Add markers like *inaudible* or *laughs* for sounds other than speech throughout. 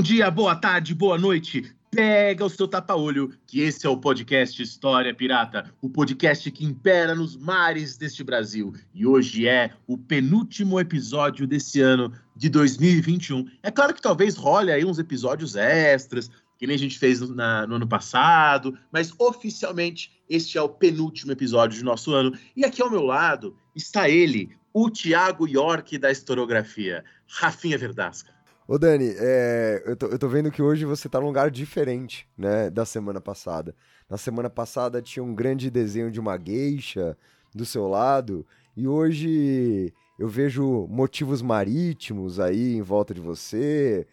Bom dia, boa tarde, boa noite. Pega o seu tapa-olho, que esse é o podcast História Pirata, o podcast que impera nos mares deste Brasil. E hoje é o penúltimo episódio desse ano de 2021. É claro que talvez role aí uns episódios extras, que nem a gente fez no, na- no ano passado, mas oficialmente este é o penúltimo episódio do nosso ano. E aqui ao meu lado está ele, o Tiago York da historiografia, Rafinha Verdasca. Ô Dani, é, eu, tô, eu tô vendo que hoje você tá num lugar diferente, né, da semana passada. Na semana passada tinha um grande desenho de uma geisha do seu lado, e hoje eu vejo motivos marítimos aí em volta de você.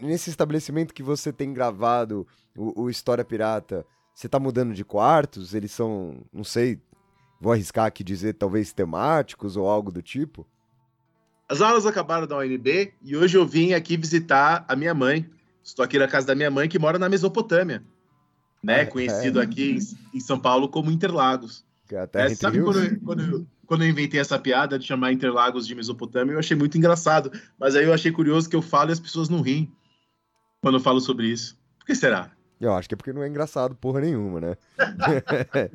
Nesse estabelecimento que você tem gravado o, o História Pirata, você tá mudando de quartos? Eles são, não sei, vou arriscar aqui dizer, talvez temáticos ou algo do tipo? As aulas acabaram da UNB e hoje eu vim aqui visitar a minha mãe. Estou aqui na casa da minha mãe, que mora na Mesopotâmia, né? É, Conhecido é. aqui em, em São Paulo como Interlagos. É É, sabe quando eu, quando, eu, quando eu inventei essa piada de chamar Interlagos de Mesopotâmia, eu achei muito engraçado. Mas aí eu achei curioso que eu falo e as pessoas não riem quando eu falo sobre isso. Por que será? Eu acho que é porque não é engraçado porra nenhuma, né? *laughs*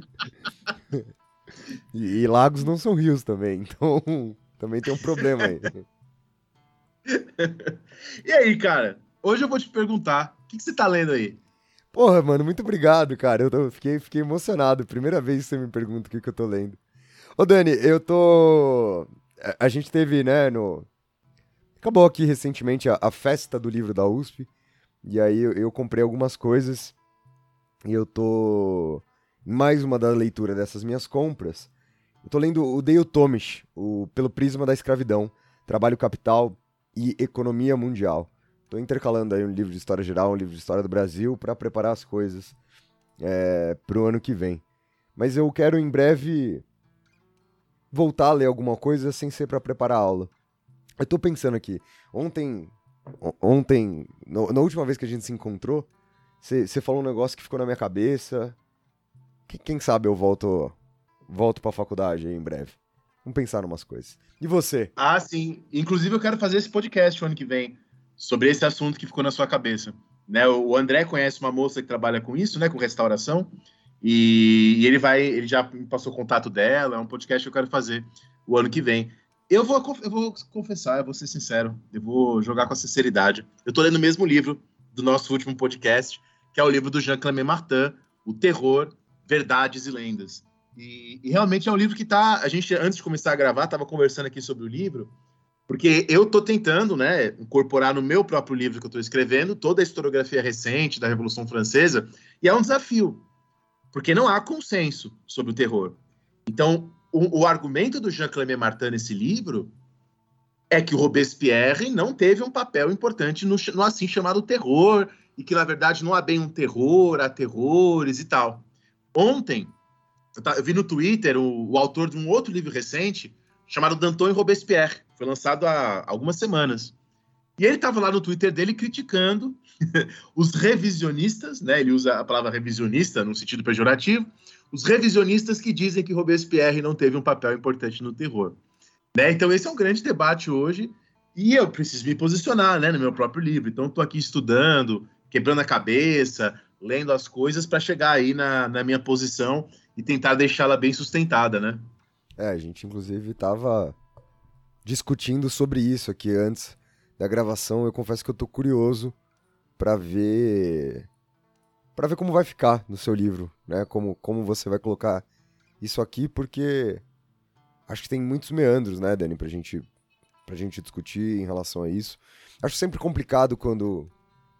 *laughs* e, e lagos não são rios também, então também tem um problema aí. *laughs* E aí, cara? Hoje eu vou te perguntar, o que, que você tá lendo aí? Porra, mano, muito obrigado, cara. Eu tô- fiquei, fiquei emocionado. Primeira vez que você me pergunta o que, que eu tô lendo. Ô, Dani, eu tô. A, a gente teve, né, no. Acabou aqui recentemente a, a festa do livro da USP. E aí eu, eu comprei algumas coisas. E eu tô. em Mais uma da leitura dessas minhas compras. Eu tô lendo o Dale Tomish, o Pelo Prisma da Escravidão, Trabalho Capital e Economia Mundial. Tô intercalando aí um livro de história geral, um livro de história do Brasil, para preparar as coisas é, pro ano que vem. Mas eu quero em breve voltar a ler alguma coisa sem ser para preparar a aula. Eu tô pensando aqui, ontem, o- ontem, no- na última vez que a gente se encontrou, você falou um negócio que ficou na minha cabeça. Que- Quem sabe eu volto, volto pra faculdade aí em breve. Vamos pensar em umas coisas. E você? Ah, sim. Inclusive, eu quero fazer esse podcast o ano que vem sobre esse assunto que ficou na sua cabeça. Né? O André conhece uma moça que trabalha com isso, né? Com restauração. E, e ele vai, ele já me passou o contato dela. É um podcast que eu quero fazer o ano que vem. Eu vou, eu vou confessar, eu vou ser sincero. Eu vou jogar com a sinceridade. Eu tô lendo o mesmo livro do nosso último podcast, que é o livro do Jean Clément Martin, O Terror, Verdades e Lendas. E, e realmente é um livro que tá. A gente, antes de começar a gravar, estava conversando aqui sobre o livro, porque eu tô tentando, né, incorporar no meu próprio livro que eu estou escrevendo toda a historiografia recente da Revolução Francesa, e é um desafio, porque não há consenso sobre o terror. Então, o, o argumento do Jean Clément Martin nesse livro é que o Robespierre não teve um papel importante no, no assim chamado terror, e que, na verdade, não há bem um terror, há terrores e tal. Ontem, eu, vi no Twitter o, o autor de um outro livro recente chamado Danton e Robespierre. Foi lançado há algumas semanas. E ele estava lá no Twitter dele criticando *laughs* os revisionistas, né? Ele usa a palavra revisionista no sentido pejorativo, os revisionistas que dizem que Robespierre não teve um papel importante no terror. Né? Então esse é um grande debate hoje e eu preciso me posicionar, né, no meu próprio livro. Então estou aqui estudando, quebrando a cabeça, lendo as coisas para chegar aí na, na minha posição e tentar deixá-la bem sustentada, né? É, a gente inclusive tava discutindo sobre isso aqui antes da gravação. Eu confesso que eu tô curioso pra ver para ver como vai ficar no seu livro, né? Como como você vai colocar isso aqui, porque acho que tem muitos meandros, né, Dani, pra gente pra gente discutir em relação a isso. Acho sempre complicado quando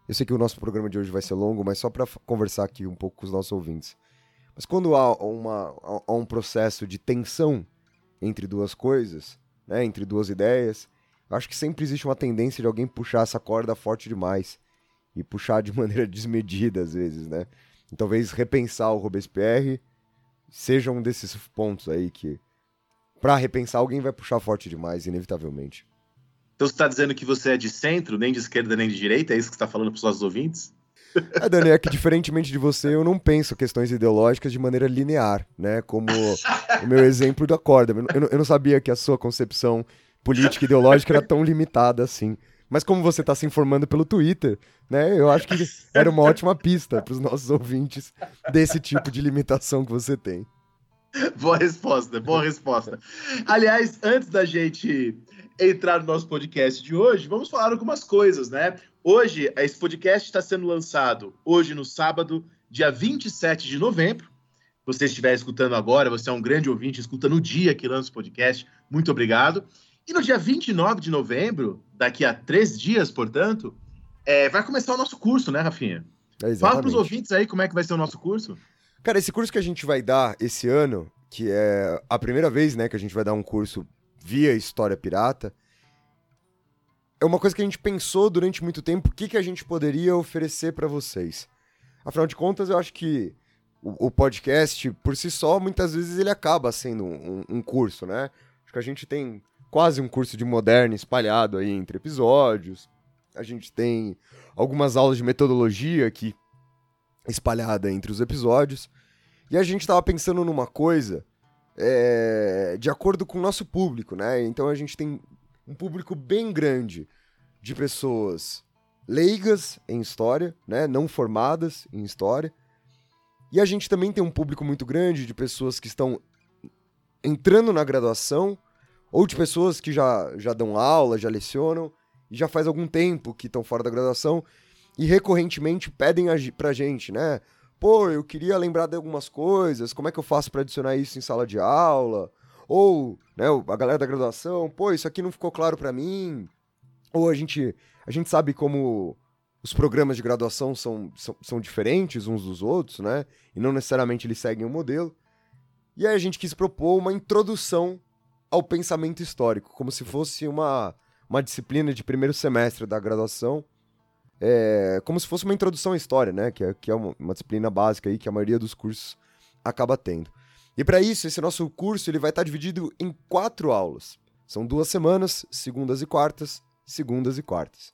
eu sei que o nosso programa de hoje vai ser longo, mas só pra f- conversar aqui um pouco com os nossos ouvintes. Mas quando há, uma, há- um processo de tensão entre duas coisas, né, entre duas ideias, acho que sempre existe uma tendência de alguém puxar essa corda forte demais e puxar de *laughs* maneira desmedida às vezes, né? E talvez repensar o Robespierre seja um desses pontos aí que para repensar alguém vai puxar forte demais, inevitavelmente. Então você está dizendo que você é de centro, nem de esquerda nem de direita? É isso que você está falando para os nossos ouvintes? É, Dani, é que diferentemente de você, eu não penso questões ideológicas de maneira linear, né? Como o meu exemplo da corda. Eu não, eu não sabia que a sua concepção política e ideológica era tão limitada assim. Mas como você está se informando pelo Twitter, né? Eu acho que era uma ótima pista para os nossos ouvintes desse tipo de limitação que você tem. Boa resposta, boa resposta. Aliás, antes da gente entrar no nosso podcast de hoje, vamos falar algumas coisas, né? Hoje, esse podcast está sendo lançado hoje no sábado, dia 27 de novembro. Se você estiver escutando agora, você é um grande ouvinte, escuta no dia que lança o podcast. Muito obrigado. E no dia 29 de novembro, daqui a três dias, portanto, é, vai começar o nosso curso, né, Rafinha? É, Fala para os ouvintes aí como é que vai ser o nosso curso. Cara, esse curso que a gente vai dar esse ano, que é a primeira vez, né, que a gente vai dar um curso via História Pirata, é uma coisa que a gente pensou durante muito tempo, o que, que a gente poderia oferecer para vocês. Afinal de contas, eu acho que o, o, podcast, por si só, muitas vezes ele acaba sendo um, um, curso, né? Acho que a gente tem quase um curso de moderno espalhado aí entre episódios. A gente tem algumas aulas de metodologia aqui espalhada entre os episódios. E a gente estava pensando numa coisa é, de acordo com o nosso público, né? Então a gente tem um público bem grande de pessoas leigas em história, né, não formadas em história. E a gente também tem um público muito grande de pessoas que estão entrando na graduação ou de pessoas que já, já dão aula, já lecionam e já faz algum tempo que estão fora da graduação e recorrentemente pedem a, pra gente, né? Pô, eu queria lembrar de algumas coisas, como é que eu faço para adicionar isso em sala de aula? Ou, né, a galera da graduação, pô, isso aqui não ficou claro para mim. Ou a gente, a gente sabe como os programas de graduação são, são, são diferentes uns dos outros, né? E não necessariamente eles seguem um modelo. E aí a gente quis propor uma introdução ao pensamento histórico, como se fosse uma, uma disciplina de primeiro semestre da graduação, é, como se fosse uma introdução à história, né? Que é, que é uma, uma disciplina básica aí que a maioria dos cursos acaba tendo. E para isso, esse nosso curso ele vai estar tá dividido em quatro aulas. São duas semanas, segundas e quartas, segundas e quartas.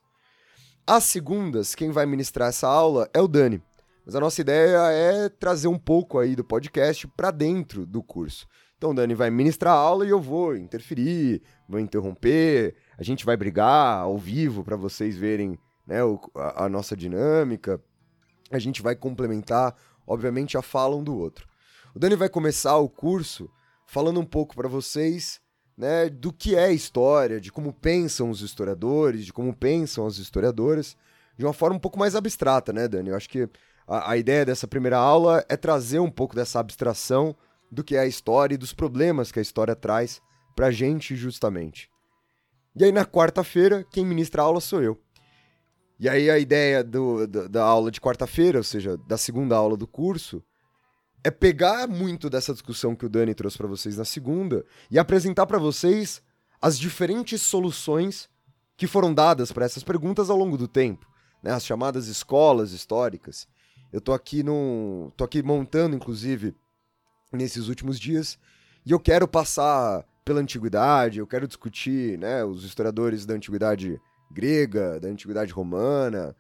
As segundas, quem vai ministrar essa aula é o Dani. Mas a nossa ideia é trazer um pouco aí do podcast para dentro do curso. Então o Dani vai ministrar a aula e eu vou interferir, vou interromper, a gente vai brigar ao vivo para vocês verem né, a, a nossa dinâmica. A gente vai complementar, obviamente, a fala um do outro. O Dani vai começar o curso falando um pouco para vocês né, do que é história, de como pensam os historiadores, de como pensam as historiadoras, de uma forma um pouco mais abstrata, né, Dani? Eu acho que a, a ideia dessa primeira aula é trazer um pouco dessa abstração do que é a história e dos problemas que a história traz pra gente, justamente. E aí, na quarta-feira, quem ministra a aula sou eu. E aí, a ideia do da aula de quarta-feira, ou seja, da segunda aula do curso, é pegar muito dessa discussão que o Dani trouxe para vocês na segunda e apresentar para vocês as diferentes soluções que foram dadas para essas perguntas ao longo do tempo, né? As chamadas escolas históricas. Eu tô aqui no, tô aqui montando inclusive nesses últimos dias e eu quero passar pela antiguidade, eu quero discutir, né, os historiadores da antiguidade grega, da antiguidade romana.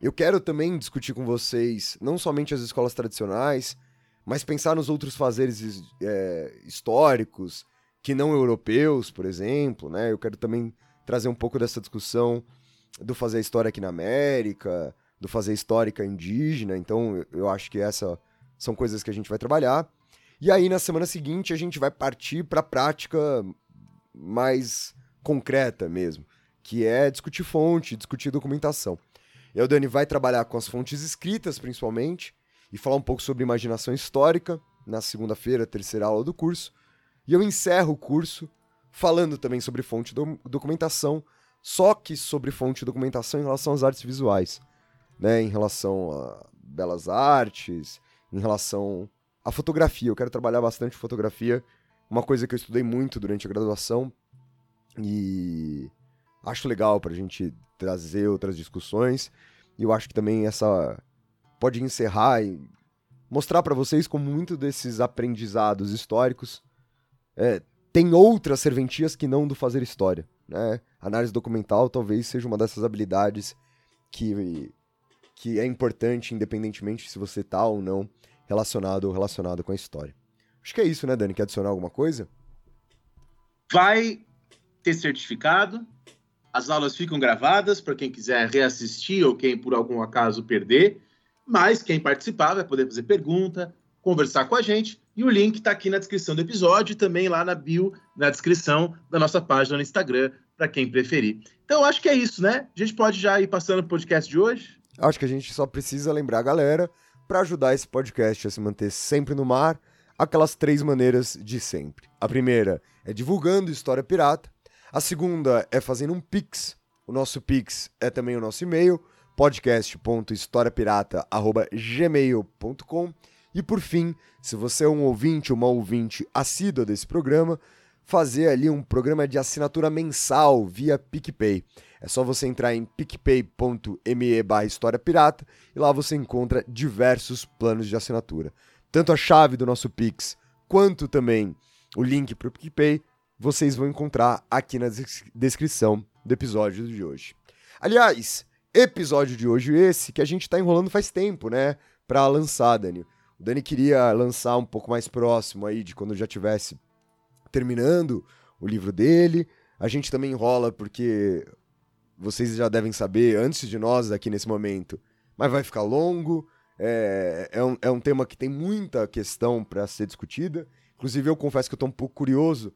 Eu quero também discutir com vocês não somente as escolas tradicionais, mas pensar nos outros fazeres é, históricos que não europeus, por exemplo, né? Eu quero também trazer um pouco dessa discussão do fazer história aqui na América, do fazer histórica indígena. Então, eu acho que essas são coisas que a gente vai trabalhar. E aí, na semana seguinte, a gente vai partir para a prática mais concreta mesmo, que é discutir fonte, discutir documentação. E o Dani vai trabalhar com as fontes escritas, principalmente, e falar um pouco sobre imaginação histórica na segunda-feira, terceira aula do curso. E eu encerro o curso falando também sobre fonte do documentação, só que sobre fonte de documentação em relação às artes visuais, né, em relação a belas artes, em relação à fotografia. Eu quero trabalhar bastante fotografia, uma coisa que eu estudei muito durante a graduação e acho legal pra gente trazer outras discussões. E eu acho que também essa pode encerrar e mostrar para vocês como muito desses aprendizados históricos é, tem outras serventias que não do fazer história. Né? Análise documental talvez seja uma dessas habilidades que, que é importante, independentemente se você tá ou não relacionado ou relacionado com a história. Acho que é isso, né, Dani? Quer adicionar alguma coisa? Vai ter certificado, as aulas ficam gravadas para quem quiser reassistir ou quem por algum acaso perder, mas quem participar vai poder fazer pergunta, conversar com a gente e o link está aqui na descrição do episódio e também lá na bio, na descrição da nossa página no Instagram, para quem preferir. Então, acho que é isso, né? A gente pode já ir passando o podcast de hoje? Acho que a gente só precisa lembrar a galera, para ajudar esse podcast a se manter sempre no mar, aquelas três maneiras de sempre. A primeira é divulgando História Pirata. A segunda é fazendo um Pix. O nosso Pix é também o nosso e-mail, podcast.historiapirata.gmail.com. E por fim, se você é um ouvinte ou uma ouvinte assídua desse programa, fazer ali um programa de assinatura mensal via PicPay. É só você entrar em picpay.me barra História Pirata e lá você encontra diversos planos de assinatura. Tanto a chave do nosso Pix quanto também o link para o PicPay vocês vão encontrar aqui na descrição do episódio de hoje. Aliás, episódio de hoje esse que a gente está enrolando faz tempo, né? Para lançar, Dani. O Dani queria lançar um pouco mais próximo aí de quando já tivesse terminando o livro dele. A gente também enrola porque vocês já devem saber antes de nós aqui nesse momento, mas vai ficar longo. É, é, um, é um tema que tem muita questão para ser discutida. Inclusive, eu confesso que eu estou um pouco curioso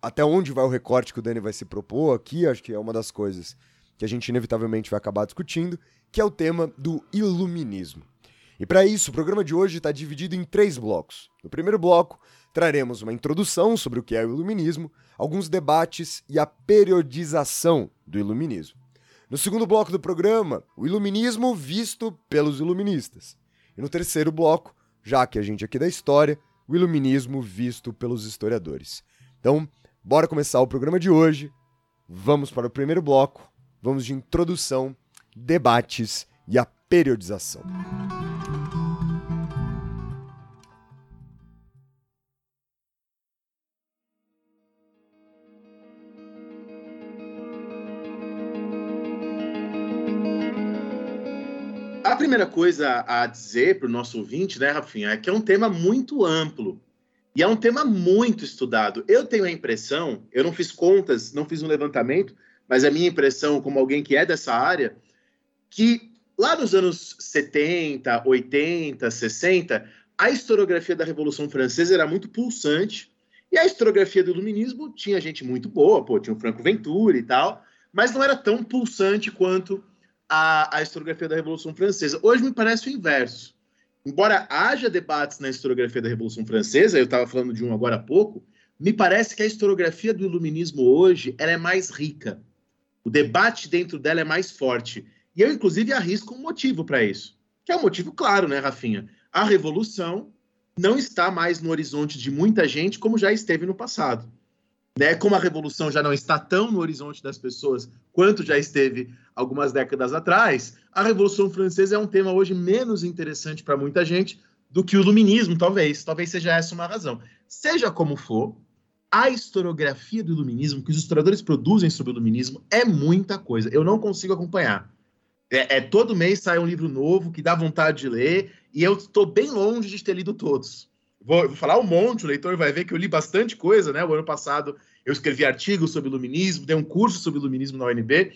até onde vai o recorte que o Dani vai se propor aqui. Acho que é uma das coisas que a gente inevitavelmente vai acabar discutindo, que é o tema do iluminismo. E para isso, o programa de hoje está dividido em três blocos. No primeiro bloco, traremos uma introdução sobre o que é o iluminismo, alguns debates e a periodização do iluminismo. No segundo bloco do programa, o iluminismo visto pelos iluministas. E no terceiro bloco, já que a gente aqui da história, o iluminismo visto pelos historiadores. Então, bora começar o programa de hoje. Vamos para o primeiro bloco. Vamos de introdução, debates e a periodização. A primeira coisa a dizer para o nosso ouvinte, né, Rafinha, é que é um tema muito amplo e é um tema muito estudado. Eu tenho a impressão, eu não fiz contas, não fiz um levantamento, mas a minha impressão, como alguém que é dessa área, que lá nos anos 70, 80, 60, a historiografia da Revolução Francesa era muito pulsante e a historiografia do Iluminismo tinha gente muito boa, pô, tinha o Franco Ventura e tal, mas não era tão pulsante quanto a, a historiografia da Revolução Francesa. Hoje me parece o inverso. Embora haja debates na historiografia da Revolução Francesa, eu estava falando de um agora há pouco, me parece que a historiografia do iluminismo hoje ela é mais rica. O debate dentro dela é mais forte. E eu, inclusive, arrisco um motivo para isso. Que é um motivo claro, né, Rafinha? A revolução não está mais no horizonte de muita gente como já esteve no passado né, como a revolução já não está tão no horizonte das pessoas quanto já esteve algumas décadas atrás, a Revolução Francesa é um tema hoje menos interessante para muita gente do que o iluminismo, talvez. Talvez seja essa uma razão. Seja como for, a historiografia do iluminismo, que os historiadores produzem sobre o iluminismo, é muita coisa. Eu não consigo acompanhar. É, é todo mês sai um livro novo que dá vontade de ler, e eu estou bem longe de ter lido todos. Vou, vou, falar um monte, o leitor vai ver que eu li bastante coisa, né? O ano passado eu escrevi artigos sobre iluminismo, dei um curso sobre iluminismo na UNB.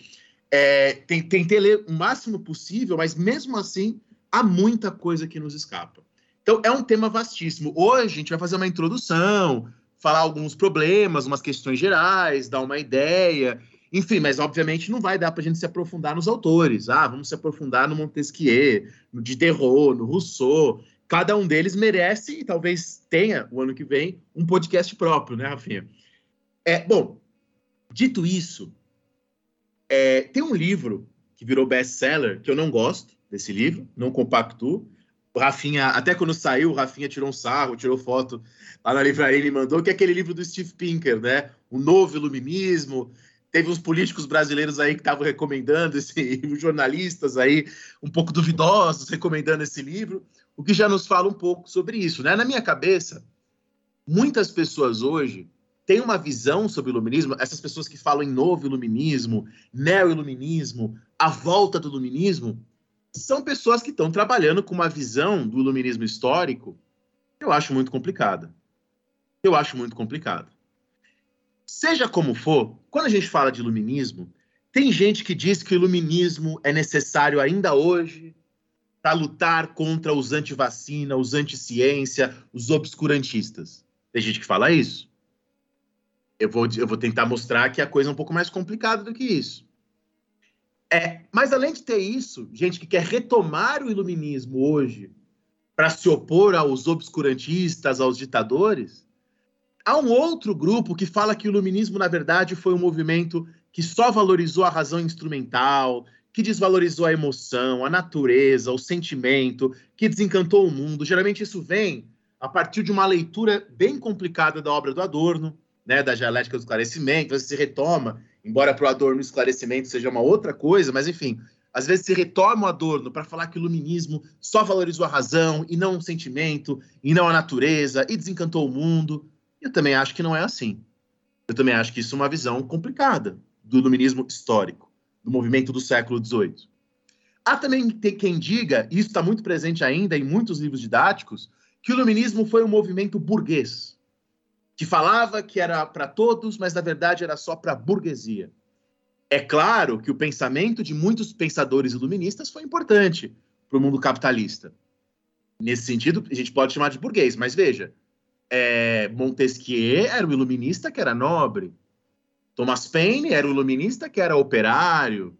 É, tentei ler o máximo possível, mas mesmo assim há muita coisa que nos escapa. Então é um tema vastíssimo. Hoje a gente vai fazer uma introdução, falar alguns problemas, umas questões gerais, dar uma ideia, enfim, mas obviamente não vai dar para a gente se aprofundar nos autores. Ah, vamos se aprofundar no Montesquieu, no Diderot, no Rousseau cada um deles merece e talvez tenha o ano que vem um podcast próprio, né, Rafinha? É, bom, dito isso, é, tem um livro que virou best-seller que eu não gosto desse livro, não compacto. O Rafinha, até quando saiu, o Rafinha tirou um sarro, tirou foto lá na livraria e mandou, que é aquele livro do Steve Pinker, né? O Novo Iluminismo. teve uns políticos brasileiros aí que estavam recomendando esse *laughs* livro, jornalistas aí um pouco duvidosos recomendando esse livro, o que já nos fala um pouco sobre isso, né? Na minha cabeça, muitas pessoas hoje têm uma visão sobre o iluminismo, essas pessoas que falam em novo iluminismo, neo-iluminismo, a volta do iluminismo, são pessoas que estão trabalhando com uma visão do iluminismo histórico que eu acho muito complicada. Eu acho muito complicado. Seja como for, quando a gente fala de iluminismo, tem gente que diz que o iluminismo é necessário ainda hoje para lutar contra os anti-vacina, os anti-ciência, os obscurantistas. Tem gente que fala isso. Eu vou, eu vou tentar mostrar que a coisa é um pouco mais complicada do que isso. É, mas além de ter isso, gente que quer retomar o iluminismo hoje para se opor aos obscurantistas, aos ditadores, Há um outro grupo que fala que o iluminismo, na verdade, foi um movimento que só valorizou a razão instrumental, que desvalorizou a emoção, a natureza, o sentimento, que desencantou o mundo. Geralmente isso vem a partir de uma leitura bem complicada da obra do Adorno, né, da dialética do esclarecimento, se retoma, embora para o Adorno o esclarecimento seja uma outra coisa, mas enfim, às vezes se retoma o Adorno para falar que o iluminismo só valorizou a razão e não o sentimento, e não a natureza, e desencantou o mundo. Eu também acho que não é assim. Eu também acho que isso é uma visão complicada do iluminismo histórico, do movimento do século XVIII. Há também quem diga, e isso está muito presente ainda em muitos livros didáticos, que o iluminismo foi um movimento burguês, que falava que era para todos, mas na verdade era só para a burguesia. É claro que o pensamento de muitos pensadores iluministas foi importante para o mundo capitalista. Nesse sentido, a gente pode chamar de burguês, mas veja, é, Montesquieu era o iluminista que era nobre. Thomas Paine era o iluminista que era operário.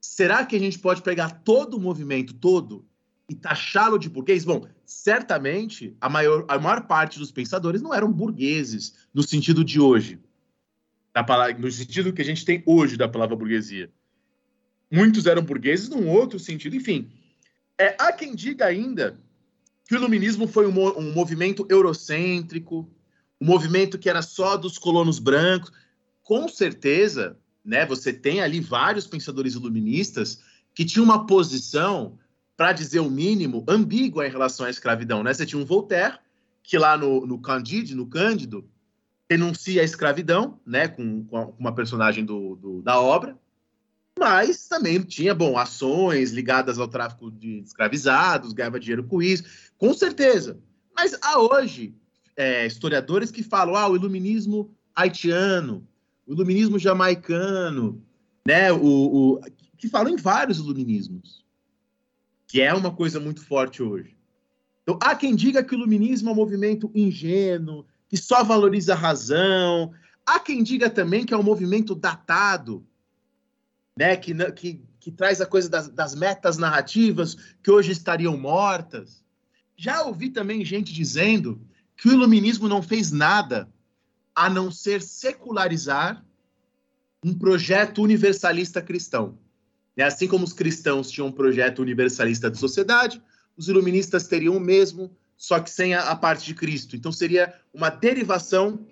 Será que a gente pode pegar todo o movimento todo e taxá-lo de burguês? Bom, certamente a maior, a maior parte dos pensadores não eram burgueses no sentido de hoje, palavra, no sentido que a gente tem hoje da palavra burguesia. Muitos eram burgueses num outro sentido, enfim. É, há quem diga ainda que o iluminismo foi um, um movimento eurocêntrico, um movimento que era só dos colonos brancos. Com certeza, né, você tem ali vários pensadores iluministas que tinham uma posição, para dizer o mínimo, ambígua em relação à escravidão. Né? Você tinha um Voltaire, que lá no, no Candide, no Cândido, denuncia a escravidão, né, com, com uma personagem do, do, da obra, mas também tinha, bom, ações ligadas ao tráfico de escravizados, ganhava dinheiro com isso, com certeza. Mas há hoje é, historiadores que falam, ah, o iluminismo haitiano, o iluminismo jamaicano, né, o, o, que falam em vários iluminismos, que é uma coisa muito forte hoje. Então, há quem diga que o iluminismo é um movimento ingênuo, que só valoriza a razão. Há quem diga também que é um movimento datado, né, que, que, que traz a coisa das, das metas narrativas que hoje estariam mortas. Já ouvi também gente dizendo que o iluminismo não fez nada a não ser secularizar um projeto universalista cristão. É assim como os cristãos tinham um projeto universalista de sociedade, os iluministas teriam o mesmo, só que sem a, a parte de Cristo. Então seria uma derivação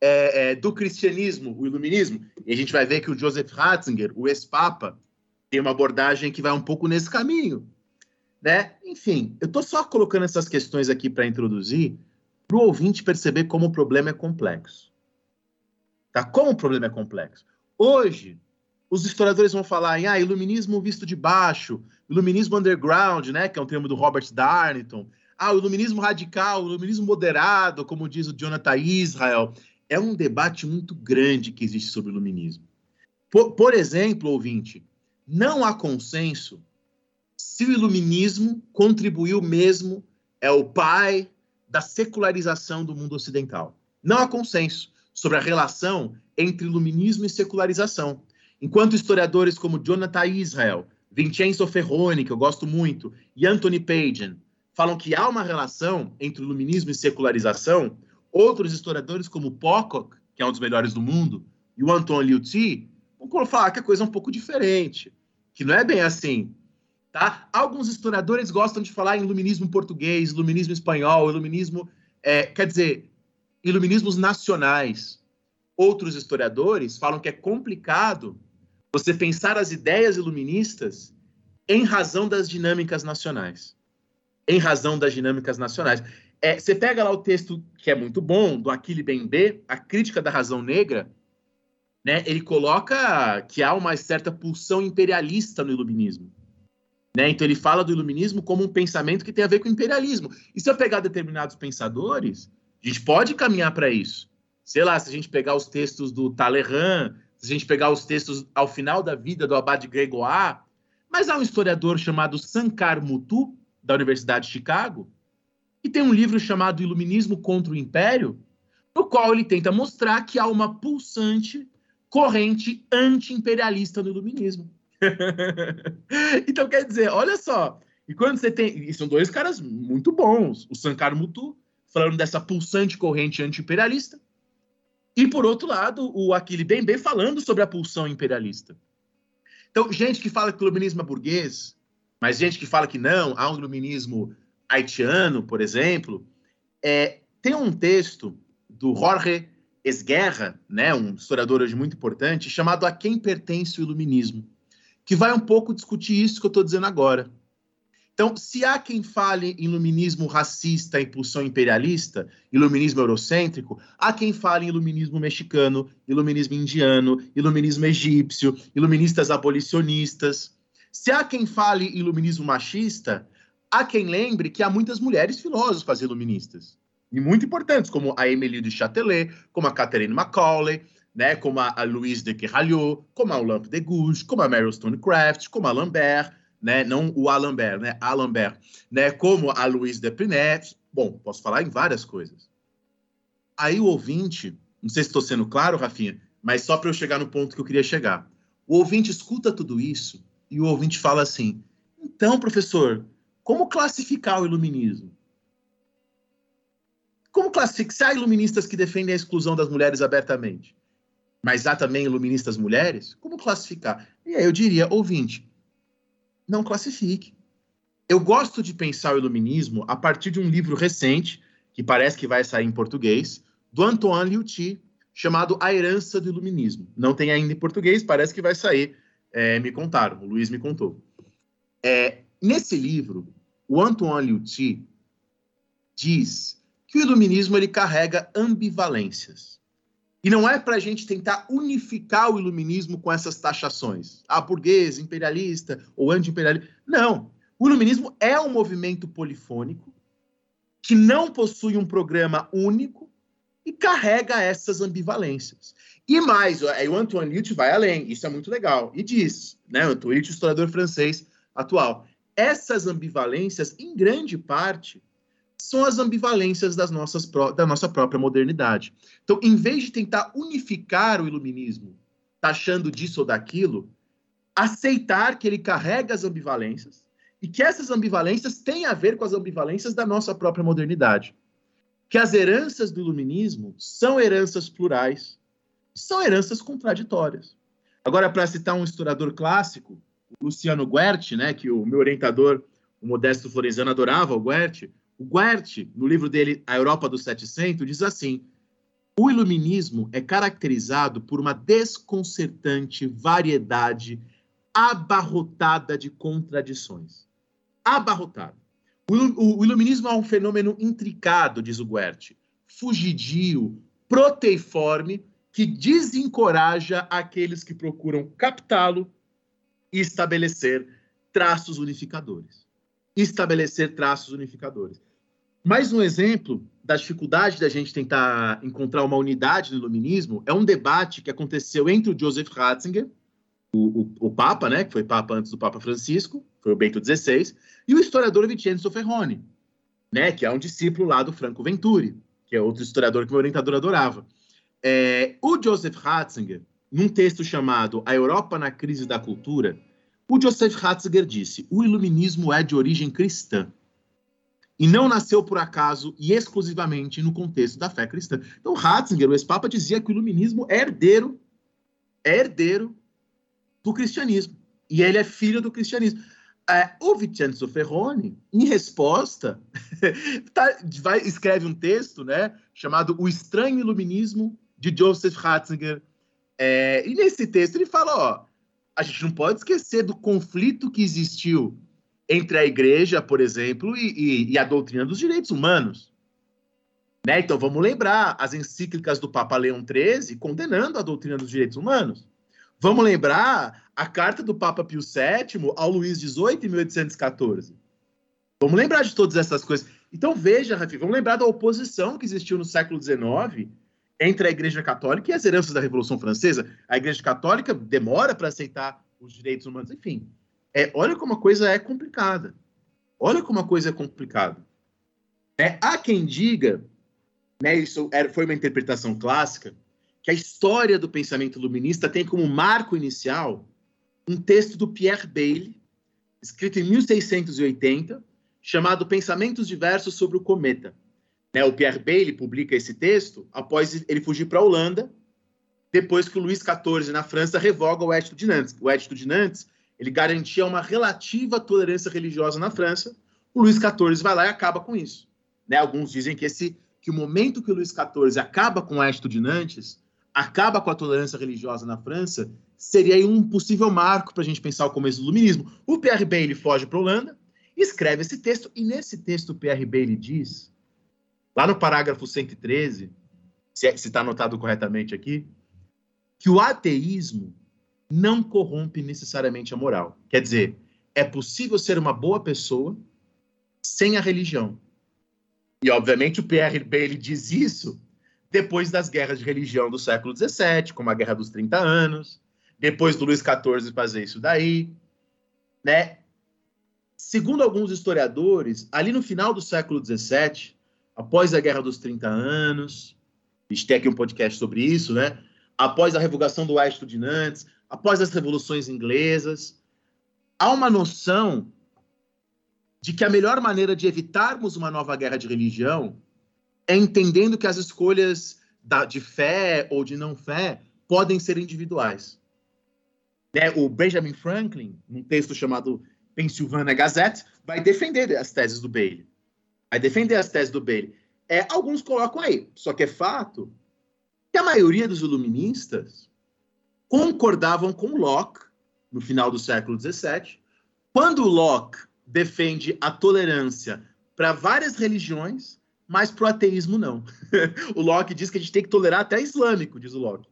é, é, do cristianismo, o iluminismo, e a gente vai ver que o Joseph Ratzinger, o ex-papa, tem uma abordagem que vai um pouco nesse caminho. Né? Enfim, eu estou só colocando essas questões aqui para introduzir, para o ouvinte perceber como o problema é complexo. Tá? Como o problema é complexo. Hoje, os historiadores vão falar em ah, iluminismo visto de baixo, iluminismo underground, né, que é um termo do Robert Darnton. Ah, o iluminismo radical, o iluminismo moderado, como diz o Jonathan Israel é um debate muito grande que existe sobre o iluminismo. Por, por exemplo, ouvinte, não há consenso se o iluminismo contribuiu mesmo, é o pai da secularização do mundo ocidental. Não há consenso sobre a relação entre iluminismo e secularização. Enquanto historiadores como Jonathan Israel, Vincenzo Ferroni, que eu gosto muito, e Anthony Pagan falam que há uma relação entre iluminismo e secularização, Outros historiadores, como Pocock, que é um dos melhores do mundo, e o Anton Liu Tzu, vão falar que a coisa é um pouco diferente, que não é bem assim. Tá? Alguns historiadores gostam de falar em iluminismo português, iluminismo espanhol, iluminismo, é, quer dizer, iluminismos nacionais. outros historiadores falam que é complicado você pensar as ideias iluministas em razão das dinâmicas nacionais. Em razão das dinâmicas nacionais. É, você pega lá o texto que é muito bom, do Aquile Bembe, A Crítica da Razão Negra, né, ele coloca que há uma certa pulsão imperialista no iluminismo. Né? Então ele fala do iluminismo como um pensamento que tem a ver com o imperialismo. E se eu pegar determinados pensadores, a gente pode caminhar para isso. Sei lá, se a gente pegar os textos do Talleyrand, se a gente pegar os textos ao final da vida do Abade Gregoire, mas há um historiador chamado Sankar Mutu, da Universidade de Chicago, que tem um livro chamado Iluminismo contra o Império, no qual ele tenta mostrar que há uma pulsante corrente anti-imperialista no iluminismo. *laughs* então, quer dizer, olha só. E quando você tem. E são dois caras muito bons. O Sankar Mutu, falando dessa pulsante corrente anti-imperialista. E, por outro lado, o Aquile Bembe falando sobre a pulsão imperialista. Então, gente que fala que o iluminismo é burguês, mas gente que fala que não, há um iluminismo haitiano, por exemplo. É, tem um texto do Jorge Esguerra, né, um historiador hoje muito importante, chamado A Quem Pertence o Iluminismo que vai um pouco discutir isso que eu estou dizendo agora. Então, se há quem fale em iluminismo racista, impulsão imperialista, iluminismo eurocêntrico, há quem fale em iluminismo mexicano, iluminismo indiano, iluminismo egípcio, iluministas abolicionistas. Se há quem fale em iluminismo machista, há quem lembre que há muitas mulheres filósofas iluministas, e muito importantes, como a Emily de Châtelet, como a Catherine Macaulay, né, como a, Louise de Queralhot, como a Olympe de Gouges, como a Meryl Stonecraft, como a Lambert, né, não o Alambert, né, a Lambert, né, como a Louise de Pinette. Bom, posso falar em várias coisas. Aí o ouvinte, não sei se estou sendo claro, Rafinha, mas só para eu chegar no ponto que eu queria chegar. O ouvinte escuta tudo isso e o ouvinte fala assim: então, professor, como classificar o iluminismo? Como classificar? Iluministas que defendem a exclusão das mulheres abertamente, mas há também iluministas mulheres? Como classificar? E aí eu diria, ouvinte, não classifique. Eu gosto de pensar o iluminismo a partir de um livro recente, que parece que vai sair em português, do Antoine Liuti, chamado A Herança do Iluminismo. Não tem ainda em português, parece que vai sair. É, me contaram, o Luiz me contou. É, nesse livro, o Antoine Liuti diz que o iluminismo ele carrega ambivalências. E não é para a gente tentar unificar o iluminismo com essas taxações. Ah, burguês, imperialista ou anti-imperialista. Não. O iluminismo é um movimento polifônico que não possui um programa único e carrega essas ambivalências. E mais, o Antoine Liut vai além, isso é muito legal, e diz, né, Antoine Liut, historiador francês atual, essas ambivalências, em grande parte, são as ambivalências das nossas, da nossa própria modernidade. Então, em vez de tentar unificar o iluminismo, taxando disso ou daquilo, aceitar que ele carrega as ambivalências e que essas ambivalências têm a ver com as ambivalências da nossa própria modernidade. Que as heranças do iluminismo são heranças plurais, são heranças contraditórias. Agora, para citar um historiador clássico, Luciano Guerti, né, que o meu orientador, o Modesto Florenzano, adorava o Guerti, o Guerti, no livro dele A Europa dos 700, diz assim: o iluminismo é caracterizado por uma desconcertante variedade abarrotada de contradições. Abarrotada. O, iluminismo é um fenômeno intricado, diz o Guerti, fugidio, proteiforme, que desencoraja aqueles que procuram captá-lo e estabelecer traços unificadores. Estabelecer traços unificadores. Mais um exemplo da dificuldade da gente tentar encontrar uma unidade no iluminismo é um debate que aconteceu entre o Joseph Ratzinger, o, o, o, Papa, né, que foi Papa antes do Papa Francisco, foi o Bento XVI, e o historiador Vincenzo Ferroni, né, que é um discípulo lá do Franco Venturi, que é outro historiador que meu orientador adorava. É, o Joseph Ratzinger, num texto chamado A Europa na Crise da Cultura, o Joseph Ratzinger disse: o iluminismo é de origem cristã e não nasceu por acaso e exclusivamente no contexto da fé cristã. Então, Ratzinger, o ex-papa, dizia que o iluminismo é herdeiro, é herdeiro do cristianismo. E ele é filho do cristianismo. É, o Vincenzo Ferroni, em resposta, *laughs* tá, vai, escreve um texto né, chamado O Estranho Iluminismo de Joseph Ratzinger. É, e nesse texto ele fala, ó, a gente não pode esquecer do conflito que existiu entre a igreja, por exemplo, e, e, e a doutrina dos direitos humanos. Né? Então vamos lembrar as encíclicas do Papa Leão XIII condenando a doutrina dos direitos humanos. Vamos lembrar a carta do Papa Pio VII ao Luís XVIII em 1814. Vamos lembrar de todas essas coisas. Então veja, Rafi, vamos lembrar da oposição que existiu no século XIX entre a Igreja Católica e as heranças da Revolução Francesa. A Igreja Católica demora para aceitar os direitos humanos, enfim. É, olha como a coisa é complicada. Olha como a coisa é complicada. É, há quem diga, né, isso era, foi uma interpretação clássica, que a história do pensamento iluminista tem como marco inicial um texto do Pierre Bailly, escrito em 1680, chamado Pensamentos Diversos sobre o Cometa. Né, o Pierre Bailly publica esse texto após ele fugir para a Holanda, depois que o Luís XIV, na França, revoga o Edito de Nantes. O Edito de Nantes ele garantia uma relativa tolerância religiosa na França. O Luís XIV vai lá e acaba com isso. Né, alguns dizem que, esse, que o momento que o Luís XIV acaba com o Edito de Nantes, acaba com a tolerância religiosa na França, seria um possível marco para a gente pensar o começo do iluminismo. O Pierre Bailly foge para a Holanda, escreve esse texto, e nesse texto o Pierre Bailly diz, lá no parágrafo 113, se é, está anotado corretamente aqui, que o ateísmo não corrompe necessariamente a moral. Quer dizer, é possível ser uma boa pessoa sem a religião. E, obviamente, o Pierre Bailly diz isso depois das guerras de religião do século XVII, como a Guerra dos 30 Anos, depois do Luís XIV fazer isso daí, né? Segundo alguns historiadores, ali no final do século XVII, após a Guerra dos 30 Anos, a gente tem aqui um podcast sobre isso, né? Após a revogação do Edito de Nantes, após as revoluções inglesas, há uma noção de que a melhor maneira de evitarmos uma nova guerra de religião é entendendo que as escolhas da, de fé ou de não fé podem ser individuais. Né? O Benjamin Franklin, num texto chamado Pennsylvania Gazette, vai defender as teses do Bailey. Vai defender as teses do Bailey. É, alguns colocam aí, só que é fato que a maioria dos iluministas concordavam com Locke no final do século XVII, quando Locke defende a tolerância para várias religiões, mas para o ateísmo não. *laughs* o Locke diz que a gente tem que tolerar até islâmico, diz o Locke.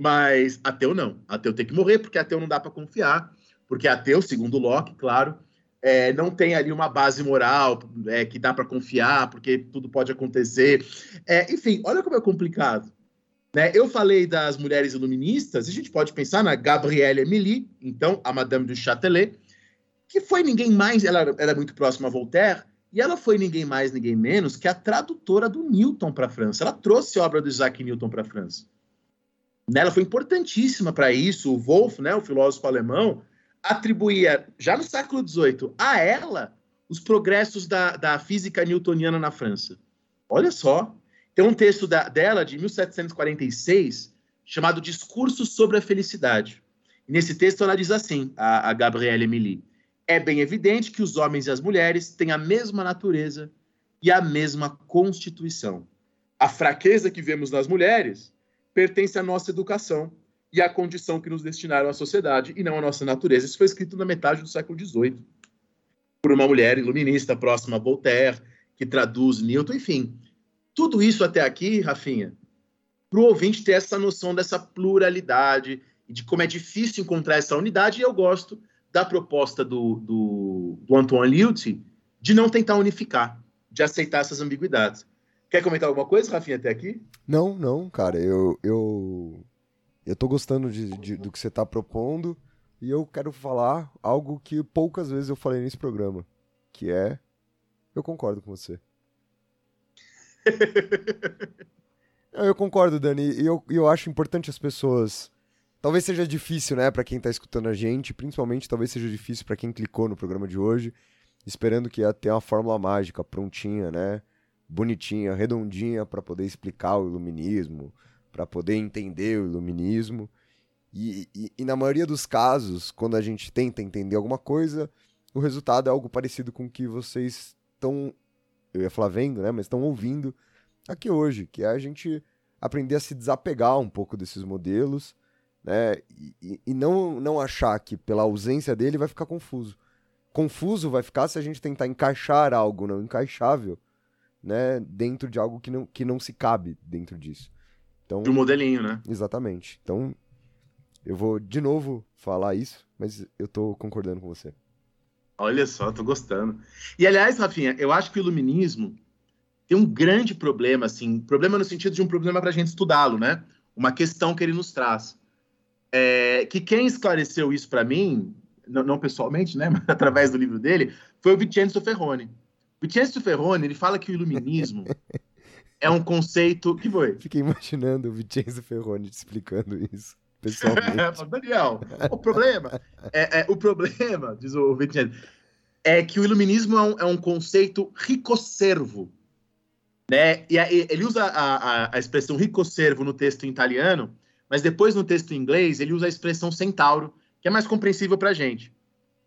Mas ateu não. Ateu tem que morrer, porque ateu não dá para confiar porque ateu, segundo Locke, claro, é, não tem ali uma base moral é, que dá para confiar, porque tudo pode acontecer. É, enfim, olha como é complicado. Né? Eu falei das mulheres iluministas, a gente pode pensar na Gabrielle Emily, então, a Madame du Châtelet, que foi ninguém mais, ela era muito próxima a Voltaire, e ela foi ninguém mais, ninguém menos que a tradutora do Newton para a França. Ela trouxe a obra do Isaac Newton para a França. Ela foi importantíssima para isso. O Wolff, né, o filósofo alemão, atribuía, já no século XVIII, a ela os progressos da, da física newtoniana na França. Olha só. Tem um texto da, dela, de 1746, chamado Discurso sobre a Felicidade. E nesse texto ela diz assim, a, a Gabrielle Emily, é bem evidente que os homens e as mulheres têm a mesma natureza e a mesma constituição. A fraqueza que vemos nas mulheres pertence à nossa educação e a condição que nos destinaram à sociedade e não à nossa natureza. Isso foi escrito na metade do século XVIII por uma mulher iluminista próxima a Voltaire, que traduz Newton, enfim. Tudo isso até aqui, Rafinha, para o ouvinte ter essa noção dessa pluralidade e de como é difícil encontrar essa unidade, e eu gosto da proposta do, do, do Antoine Liuti de não tentar unificar, de aceitar essas ambiguidades. Quer comentar alguma coisa, Rafinha, até aqui? Não, não, cara. Eu, eu eu tô gostando de, de, do que você tá propondo e eu quero falar algo que poucas vezes eu falei nesse programa, que é eu concordo com você. *laughs* eu concordo, Dani, e eu, eu acho importante as pessoas. Talvez seja difícil, né, para quem tá escutando a gente, principalmente talvez seja difícil para quem clicou no programa de hoje, esperando que ia ter uma fórmula mágica prontinha, né, bonitinha, redondinha para poder explicar o iluminismo, para poder entender o iluminismo. E, e, e, na maioria dos casos, quando a gente tenta entender alguma coisa, o resultado é algo parecido com o que vocês estão, eu ia falar vendo, né, mas estão ouvindo aqui hoje, que é a gente aprender a se desapegar um pouco desses modelos, né? E, e não, não achar que pela ausência dele vai ficar confuso. Confuso vai ficar se a gente tentar encaixar algo não encaixável, né? Dentro de algo que não, que não se cabe dentro disso. Então, um modelinho, né? exatamente. Então, eu vou de novo falar isso, mas eu tô concordando com você. Olha só, tô gostando. E aliás, Rafinha, eu acho que o iluminismo tem um grande problema, assim, problema no sentido de um problema para a gente estudá-lo, né? Uma questão que ele nos traz. É, que quem esclareceu isso para mim, não, não pessoalmente, né, *laughs* mas através do livro dele, foi o Vincenzo Ferroni. Vincenzo Ferroni, ele fala que o iluminismo *laughs* é um conceito que foi. Fiquei imaginando o Vincenzo Ferroni te explicando isso, pessoalmente. *laughs* Daniel, o problema é, é- o problema, diz o Vincenzo, é que o iluminismo é um, é um conceito ricoservo, né? E aí ele usa a, a, a expressão ricoservo no texto em italiano, mas depois no texto em inglês ele usa a expressão centauro, que é mais compreensível para gente,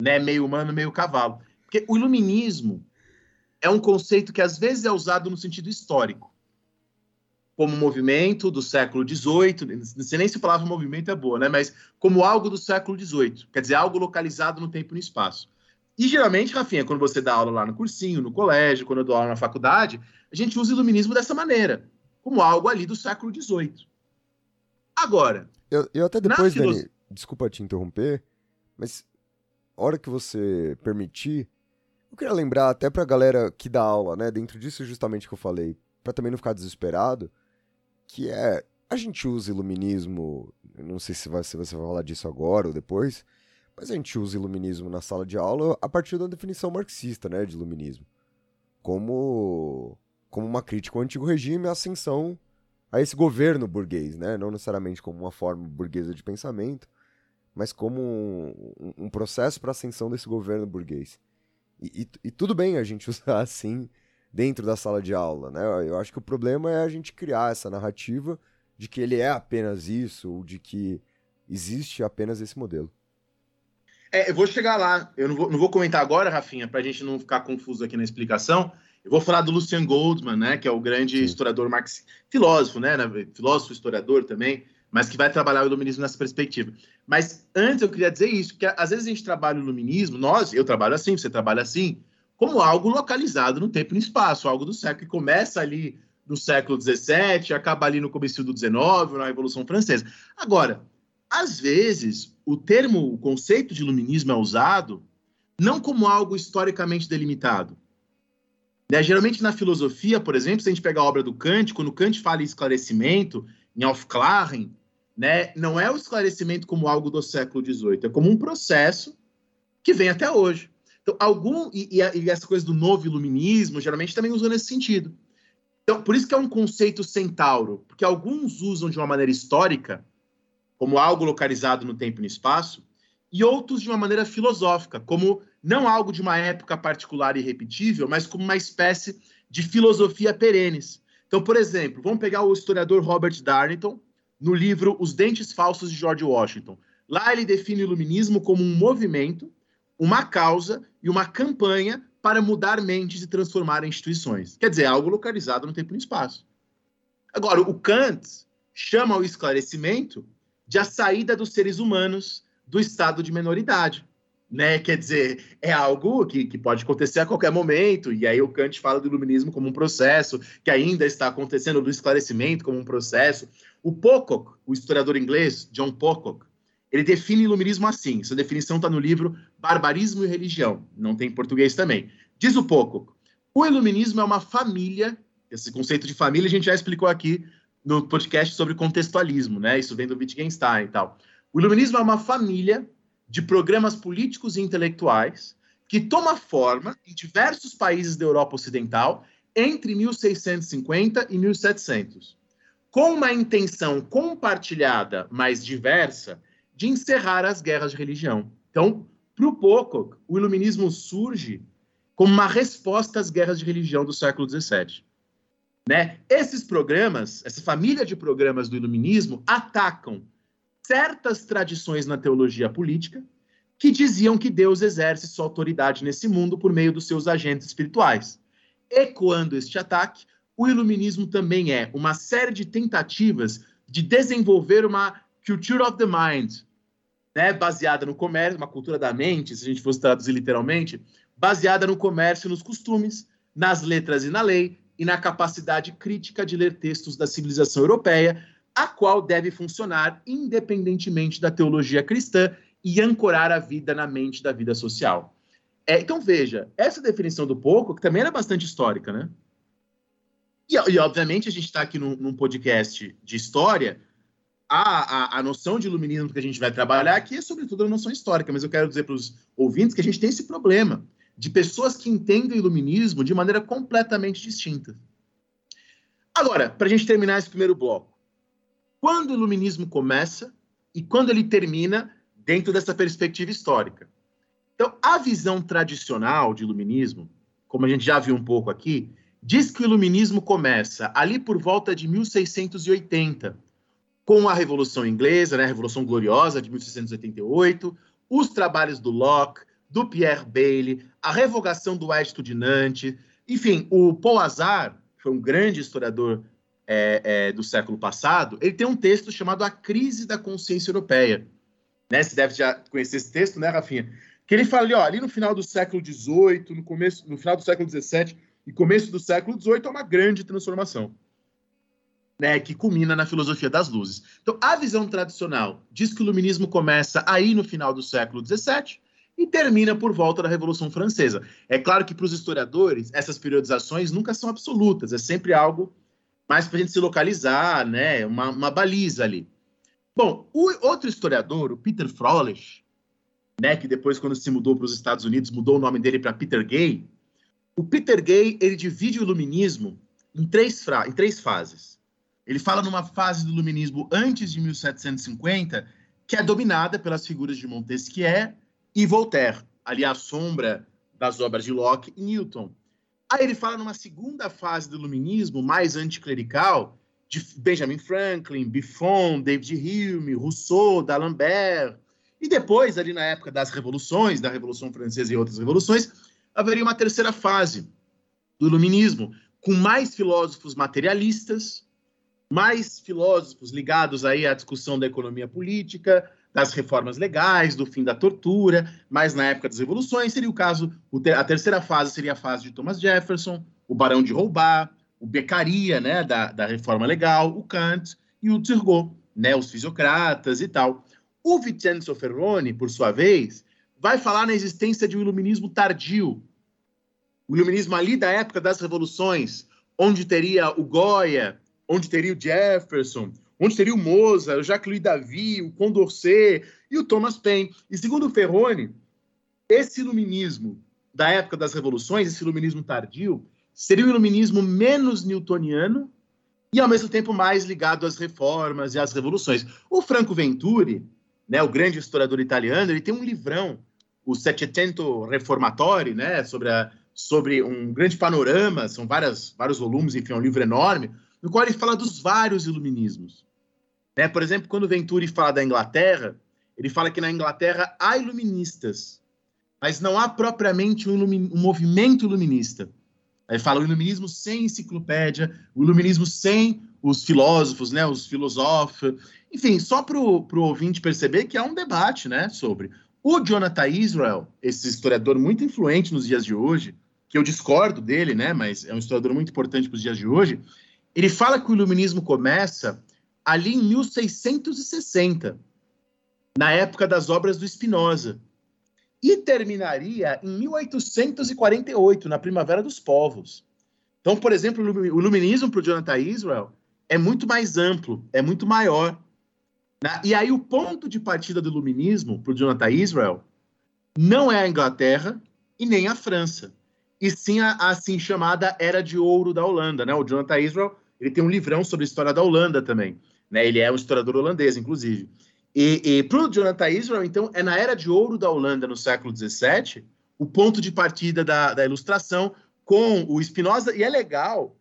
né? Meio humano, meio cavalo. Porque o iluminismo é um conceito que às vezes é usado no sentido histórico, como movimento do século XVIII, não sei nem se a palavra movimento é boa, né? Mas como algo do século XVIII, quer dizer, algo localizado no tempo e no espaço. E geralmente, Rafinha, quando você dá aula lá no cursinho, no colégio, quando eu dou aula na faculdade, a gente usa o iluminismo dessa maneira, como algo ali do século XVIII. Agora, Eu, eu até depois, Dani, desculpa te interromper, mas a hora que você permitir, eu queria lembrar até pra galera que dá aula, né, dentro disso justamente que eu falei, pra também não ficar desesperado, que é, a gente usa iluminismo, não sei se, vai, se você vai falar disso agora ou depois, mas a gente usa iluminismo na sala de aula a partir da definição marxista, né, de iluminismo, como, como uma crítica ao antigo regime a ascensão a esse governo burguês, né? Não necessariamente como uma forma burguesa de pensamento, mas como um, um- processo para ascensão desse governo burguês. E, e- e tudo bem a gente *laughs* usar assim dentro da sala de aula, né? Eu acho que o problema é a gente criar essa narrativa de que ele é apenas isso, ou de que existe apenas esse modelo. É, eu vou chegar lá. Eu não vou, não vou comentar agora, Rafinha, para a gente não ficar confuso aqui na explicação. Eu vou falar do Lucian Goldman, né, que é o grande Sim. historiador marxista, filósofo, né, filósofo, historiador também, mas que vai trabalhar o iluminismo nessa perspectiva. Mas antes eu queria dizer isso, que às vezes a gente trabalha o iluminismo, nós, eu trabalho assim, você trabalha assim, como algo localizado no tempo e no espaço, algo do século que começa ali no século XVII, acaba ali no começo do XIX, na Revolução Francesa. Agora, às vezes, o termo, o conceito de iluminismo é usado não como algo historicamente delimitado. Né? Geralmente, na filosofia, por exemplo, se a gente pegar a obra do Kant, quando Kant fala em esclarecimento, em Aufklärung, né, não é o esclarecimento como algo do século XVIII, é como um processo que vem até hoje. Então, algum e, e e essa coisa do novo iluminismo, geralmente também usa nesse sentido. Então, por isso que é um conceito centauro, porque alguns usam de uma maneira histórica, como algo localizado no tempo e no espaço, e outros de uma maneira filosófica, como não algo de uma época particular e irrepetível, mas como uma espécie de filosofia perenes. Então, por exemplo, vamos pegar o historiador Robert Darnton no livro Os Dentes Falsos de George Washington. Lá ele define o iluminismo como um movimento, uma causa e uma campanha para mudar mentes e transformar instituições. Quer dizer, algo localizado no tempo e no espaço. Agora, o Kant chama o esclarecimento de a saída dos seres humanos do estado de menoridade. Né? Quer dizer, é algo que, que pode acontecer a qualquer momento, e aí o Kant fala do iluminismo como um processo, que ainda está acontecendo, do esclarecimento como um processo. O Pocock, o historiador inglês, John Pocock, ele define iluminismo assim, essa definição está no livro Barbarismo e Religião, não tem em português também. Diz o Pocock, o iluminismo é uma família, esse conceito de família a gente já explicou aqui no podcast sobre contextualismo, né? Isso vem do Wittgenstein e tal. O iluminismo é uma família de programas políticos e intelectuais que toma forma em diversos países da Europa Ocidental entre 1650 e 1700, com uma intenção compartilhada, mas diversa, de encerrar as guerras de religião. Então, para o Pocock, o iluminismo surge como uma resposta às guerras de religião do século XVII. Né? Esses programas, essa família de programas do iluminismo, atacam certas tradições na teologia política que diziam que Deus exerce sua autoridade nesse mundo por meio dos seus agentes espirituais. Ecoando este ataque, o iluminismo também é uma série de tentativas de desenvolver uma culture of the mind, né, baseada no comércio, uma cultura da mente, se a gente fosse traduzir literalmente, baseada no comércio, nos costumes, nas letras e na lei, e na capacidade crítica de ler textos da civilização europeia, a qual deve funcionar independentemente da teologia cristã e ancorar a vida na mente da vida social. É, então veja, essa definição do pouco, que também era bastante histórica, né? E, e obviamente a gente está aqui num, num, podcast de história, a, a, a, noção de iluminismo que a gente vai trabalhar aqui é sobretudo a noção histórica, mas eu quero dizer para os ouvintes que a gente tem esse problema de pessoas que entendem o iluminismo de maneira completamente distinta. Agora, para a gente terminar esse primeiro bloco, quando o iluminismo começa e quando ele termina dentro dessa perspectiva histórica? Então, a visão tradicional de iluminismo, como a gente já viu um pouco aqui, diz que o iluminismo começa ali por volta de 1680, com a Revolução Inglesa, né, a Revolução Gloriosa de 1688, os trabalhos do Locke, do Pierre Bailey, a revogação do Edito de Nantes, enfim, o Paul Azar, que foi um grande historiador é, é, do século passado, ele tem um texto chamado A Crise da Consciência Europeia. Né? Você deve já conhecer esse texto, né, Rafinha? Que ele fala ali, ó, ali no final do século XVIII, no começo, no final do século XVII e começo do século XVIII, é uma grande transformação. Né, que culmina na filosofia das luzes. Então, a visão tradicional diz que o iluminismo começa aí no final do século XVII e termina por volta da Revolução Francesa. É claro que para os historiadores essas periodizações nunca são absolutas, é sempre algo mais para a gente se localizar, né, uma, uma baliza ali. Bom, o outro historiador, o Peter Froelich, né, que depois quando se mudou para os Estados Unidos mudou o nome dele para Peter Gay. O Peter Gay ele divide o iluminismo em três, em três fases. Ele fala numa fase do iluminismo antes de 1750, que é dominada pelas figuras de Montesquieu e Voltaire, ali à sombra das obras de Locke e Newton. Aí ele fala numa segunda fase do iluminismo, mais anticlerical, de Benjamin Franklin, Buffon, David Hume, Rousseau, D'Alembert. E depois, ali na época das revoluções, da Revolução Francesa e outras revoluções, haveria uma terceira fase do iluminismo, com mais filósofos materialistas, mais filósofos ligados aí à discussão da economia política, das reformas legais, do fim da tortura, mas na época das revoluções seria o caso, a terceira fase seria a fase de Thomas Jefferson, o Barão de Roubar, o Beccaria, né, da, da reforma legal, o Kant e o Turgot, né, os fisiocratas e tal. O Vincenzo Ferroni, por sua vez, vai falar na existência de um iluminismo tardio, o iluminismo ali da época das revoluções, onde teria o Goya, onde teria o Jefferson, onde teria o Mozart, o Jacques-Louis David, o Condorcet e o Thomas Paine. E segundo o Ferroni, esse iluminismo da época das revoluções, esse iluminismo tardio, seria o iluminismo menos newtoniano e, ao mesmo tempo, mais ligado às reformas e às revoluções. O Franco Venturi, né, o grande historiador italiano, ele tem um livrão, o Settecento Reformatori, né, sobre, a, sobre um grande panorama, são várias, vários volumes, enfim, é um livro enorme, no qual ele fala dos vários iluminismos. Né? Por exemplo, quando Venturi fala da Inglaterra, ele fala que na Inglaterra há iluministas, mas não há propriamente um, um movimento iluminista. Aí fala o iluminismo sem enciclopédia, o iluminismo sem os filósofos, né, os filosóficos. Enfim, só para o ouvinte perceber que há um debate né, sobre. O Jonathan Israel, esse historiador muito influente nos dias de hoje, que eu discordo dele, né, mas é um historiador muito importante para os dias de hoje, ele fala que o iluminismo começa ali em 1660, na época das obras do Spinoza e terminaria em 1848, na Primavera dos Povos. Então, por exemplo, o iluminismo para o Jonathan Israel é muito mais amplo, é muito maior. Né? E aí o ponto de partida do iluminismo para o Jonathan Israel não é a Inglaterra e nem a França, e sim a, a assim chamada Era de Ouro da Holanda. Né? O Jonathan Israel ele tem um livrão sobre a história da Holanda também. Né? Ele é um historiador holandês, inclusive. E, e para o Jonathan Israel, então, é na era de ouro da Holanda, no século XVII, o ponto de partida da, da ilustração com o Spinoza. E é legal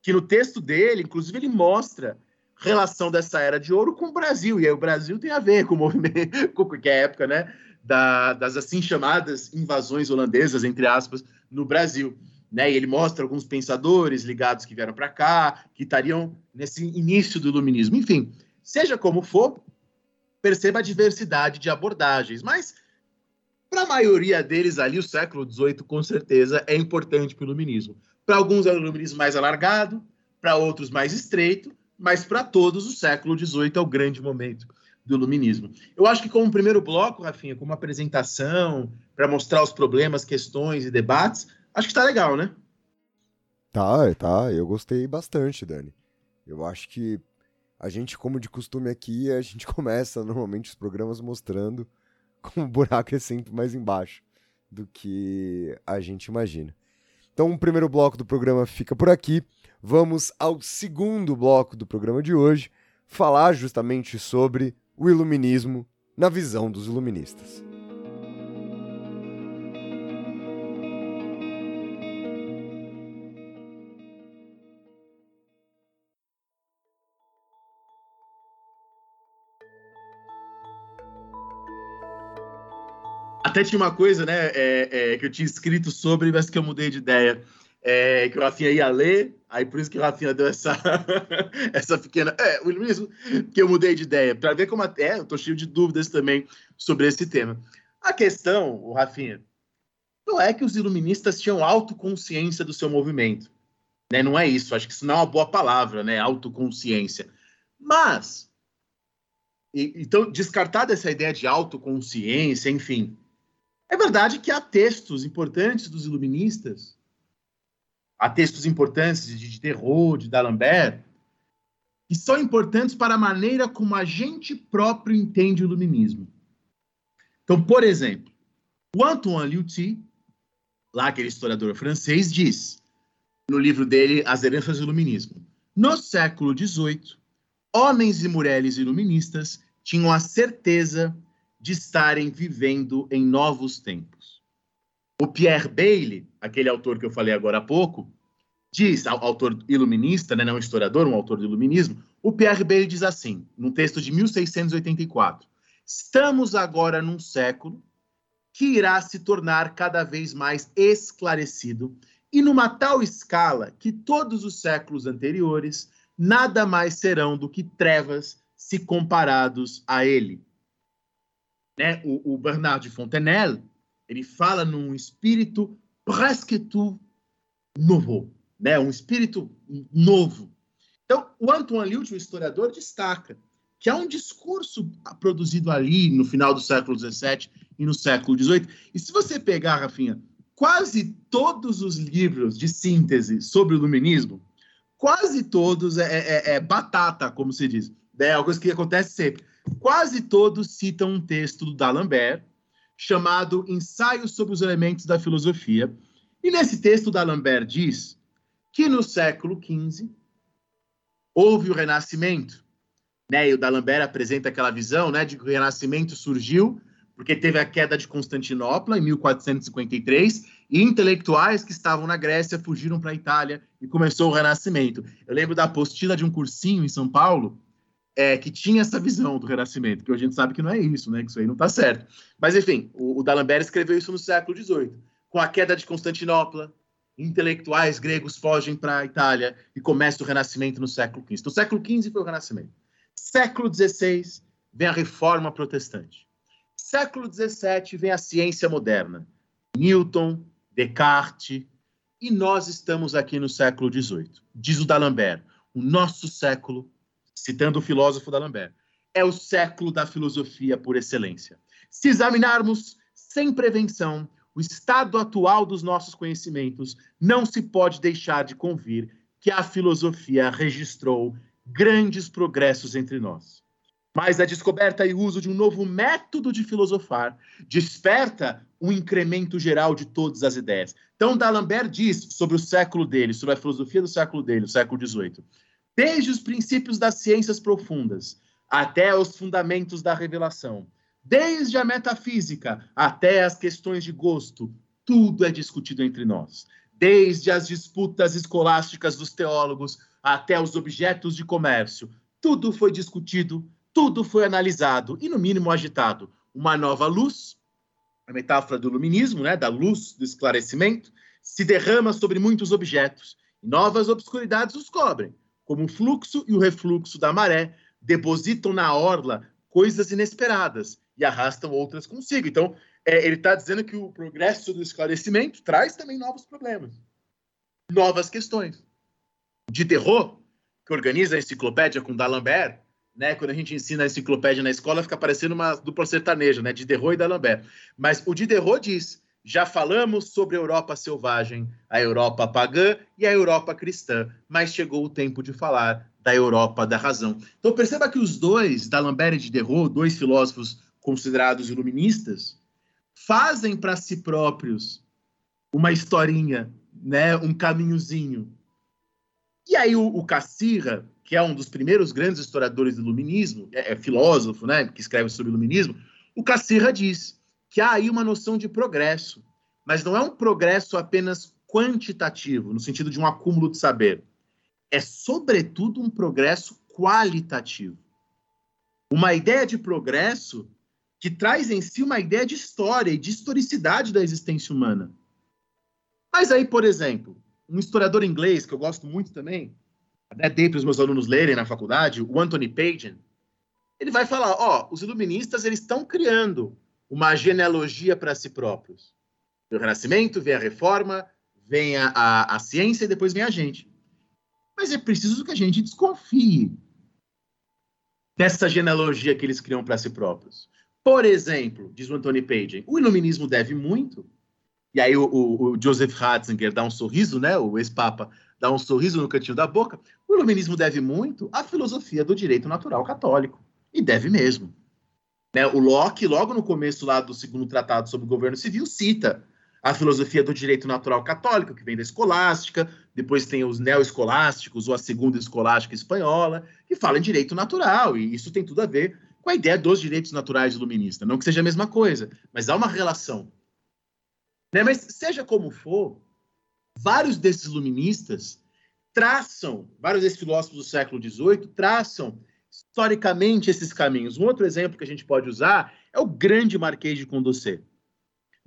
que no texto dele, inclusive, ele mostra relação dessa era de ouro com o Brasil. E aí o Brasil tem a ver com o movimento, *laughs* com que é época, né? Da, das assim chamadas invasões holandesas, entre aspas, no Brasil. Né? E ele mostra alguns pensadores ligados que vieram para cá, que estariam nesse início do iluminismo. Enfim, seja como for, perceba a diversidade de abordagens, mas para a maioria deles ali, o século XVIII, com certeza, é importante para o iluminismo. Para alguns é um iluminismo mais alargado, para outros mais estreito, mas para todos o século XVIII é o grande momento do iluminismo. Eu acho que como primeiro bloco, Rafinha, como apresentação, para mostrar os problemas, questões e debates, acho que está legal, né? Tá, tá. Eu gostei bastante, Dani. Eu acho que a gente, como de costume aqui, a gente *laughs* começa normalmente os programas mostrando *laughs* como o buraco é sempre mais embaixo do que a gente imagina. Então, o primeiro bloco do programa fica por aqui. Vamos ao segundo bloco do programa de hoje, falar justamente sobre o iluminismo na visão dos iluministas. Até tinha uma coisa, né, é, é, que eu tinha escrito sobre, mas que eu mudei de ideia. É, que o Rafinha ia ler, aí por isso que o Rafinha deu essa, *laughs* essa pequena. É, o iluminismo, que eu mudei de ideia, para ver como até. Eu tô cheio de dúvidas também sobre esse tema. A questão, o Rafinha, não é que os iluministas tinham autoconsciência do seu movimento. Né? Não é isso, acho que isso não é uma boa palavra, né? Autoconsciência. Mas, e, então, descartada essa ideia de autoconsciência, enfim, é verdade que há textos importantes dos iluministas, há textos importantes de, de terror, de D'Alembert, que são importantes para a maneira como a gente próprio entende o iluminismo. Então, por exemplo, o Antoine Lutzy, lá aquele historiador francês, diz no livro dele As Heranças do Iluminismo: no século XVIII, homens e mulheres iluministas tinham a certeza de estarem vivendo em novos tempos. O Pierre Bailey, aquele autor que eu falei agora há pouco, diz, autor iluminista, né, não historiador, um autor do iluminismo, o Pierre Bailey diz assim, num texto de 1684, estamos agora num século que irá se tornar cada vez mais esclarecido e numa tal escala que todos os séculos anteriores nada mais serão do que trevas se comparados a ele né, o, o Bernard de Fontenelle, ele fala num espírito presque tout novo, né, um espírito novo. Então, o Antoine Lyot, o historiador, destaca que há um discurso produzido ali no final do século XVII e no século XVIII. E se você pegar, Rafinha, quase todos os livros de síntese sobre o iluminismo, quase todos é, é, é batata, como se diz. É uma coisa que acontece sempre quase todos citam um texto do D'Alembert chamado Ensaio sobre os Elementos da Filosofia. E nesse texto, D'Alembert diz que no século XV houve o Renascimento. Né? E o D'Alembert apresenta aquela visão né, de que o Renascimento surgiu porque teve a queda de Constantinopla em 1453 e intelectuais que estavam na Grécia fugiram para a Itália e começou o Renascimento. Eu lembro da apostila de um cursinho em São Paulo é, que tinha essa visão do Renascimento, que a gente sabe que não é isso, né? Que isso aí não está certo. Mas, enfim, o, o D'Alembert escreveu isso no século XVIII. Com a queda de Constantinopla, intelectuais gregos fogem para a Itália e começa o Renascimento no século XV. Então, século XV foi o Renascimento. Século XVI vem a Reforma Protestante. Século XVII vem a ciência moderna. Newton, Descartes, e nós estamos aqui no século XVIII. Diz o D'Alembert, o nosso século citando o filósofo D'Alembert, é o século da filosofia por excelência. Se examinarmos sem prevenção o estado atual dos nossos conhecimentos, não se pode deixar de convir que a filosofia registrou grandes progressos entre nós. Mas a descoberta e uso de um novo método de filosofar desperta um incremento geral de todas as ideias. Então, D'Alembert diz sobre o século dele, sobre a filosofia do século dele, o século XVIII desde os princípios das ciências profundas até os fundamentos da revelação, desde a metafísica até as questões de gosto, tudo é discutido entre nós. Desde as disputas escolásticas dos teólogos até os objetos de comércio, tudo foi discutido, tudo foi analisado e, no mínimo, agitado. Uma nova luz, a metáfora do iluminismo, né, da luz do esclarecimento, se derrama sobre muitos objetos, e novas obscuridades os cobrem, como o fluxo e o refluxo da maré depositam na orla coisas inesperadas e arrastam outras consigo. Então, é, ele está dizendo que o progresso do esclarecimento traz também novos problemas, novas questões. Diderot, que organiza a enciclopédia com D'Alembert, né, quando a gente ensina a enciclopédia na escola, fica parecendo uma dupla sertaneja, né, Diderot e D'Alembert. Mas o Diderot diz já falamos sobre a Europa selvagem, a Europa pagã e a Europa cristã, mas chegou o tempo de falar da Europa da razão. Então perceba que os dois, D'Alembert e Diderot, dois filósofos considerados iluministas, fazem para si próprios uma historinha, né, um caminhozinho. E aí o, o Cassirra, que é um dos primeiros grandes historiadores do iluminismo, é, é filósofo, né, que escreve sobre o iluminismo, o Cassirra diz que há aí uma noção de progresso, mas não é um progresso apenas quantitativo, no sentido de um acúmulo de saber. É, sobretudo, um progresso qualitativo. Uma ideia de progresso que traz em si uma ideia de história e de historicidade da existência humana. Mas aí, por exemplo, um historiador inglês que eu gosto muito também, até dei para os meus alunos lerem na faculdade, o Anthony Pagan, ele vai falar, ó, os iluministas eles estão criando uma genealogia para si próprios. O Renascimento, vem a Reforma, vem a, a, a ciência e depois vem a gente. Mas é preciso que a gente desconfie dessa genealogia que eles criam para si próprios. Por exemplo, diz o Anthony Page, o iluminismo deve muito, e aí o, o, o Joseph Ratzinger dá um sorriso, né, o ex-papa dá um sorriso no cantinho da boca, o iluminismo deve muito à filosofia do direito natural católico, e deve mesmo. Né? O Locke, logo no começo lá do segundo tratado sobre o governo civil, cita a filosofia do direito natural católico, que vem da escolástica, depois tem os neoescolásticos, ou a segunda escolástica espanhola, que fala em direito natural, e isso tem tudo a ver com a ideia dos direitos naturais iluminista. Não que seja a mesma coisa, mas há uma relação. Né? Mas seja como for, vários desses iluministas traçam, vários desses filósofos do século XVIII traçam historicamente esses caminhos. Um outro exemplo que a gente pode usar é o grande Marquês de Condorcet.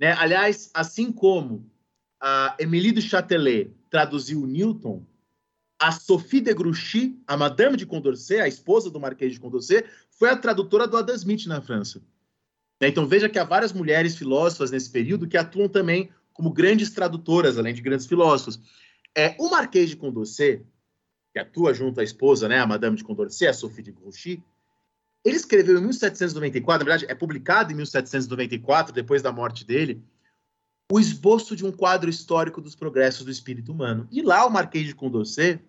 Né? Aliás, assim como a Émilie de Châtelet traduziu Newton, a Sophie de Grouchy, a Madame de Condorcet, a esposa do Marquês de Condorcet, foi a tradutora do Adam Smith na França. Né? Então veja que há várias mulheres filósofas nesse período que atuam também como grandes tradutoras, além de grandes filósofos. É, o Marquês de Condorcet, que atua junto à esposa, né, a Madame de Condorcet, a Sophie de Grouchy, ele escreveu em 1794, na verdade, é publicado em 1794, depois da morte dele, o esboço de um quadro histórico dos progressos do espírito humano. E lá o Marquês de Condorcet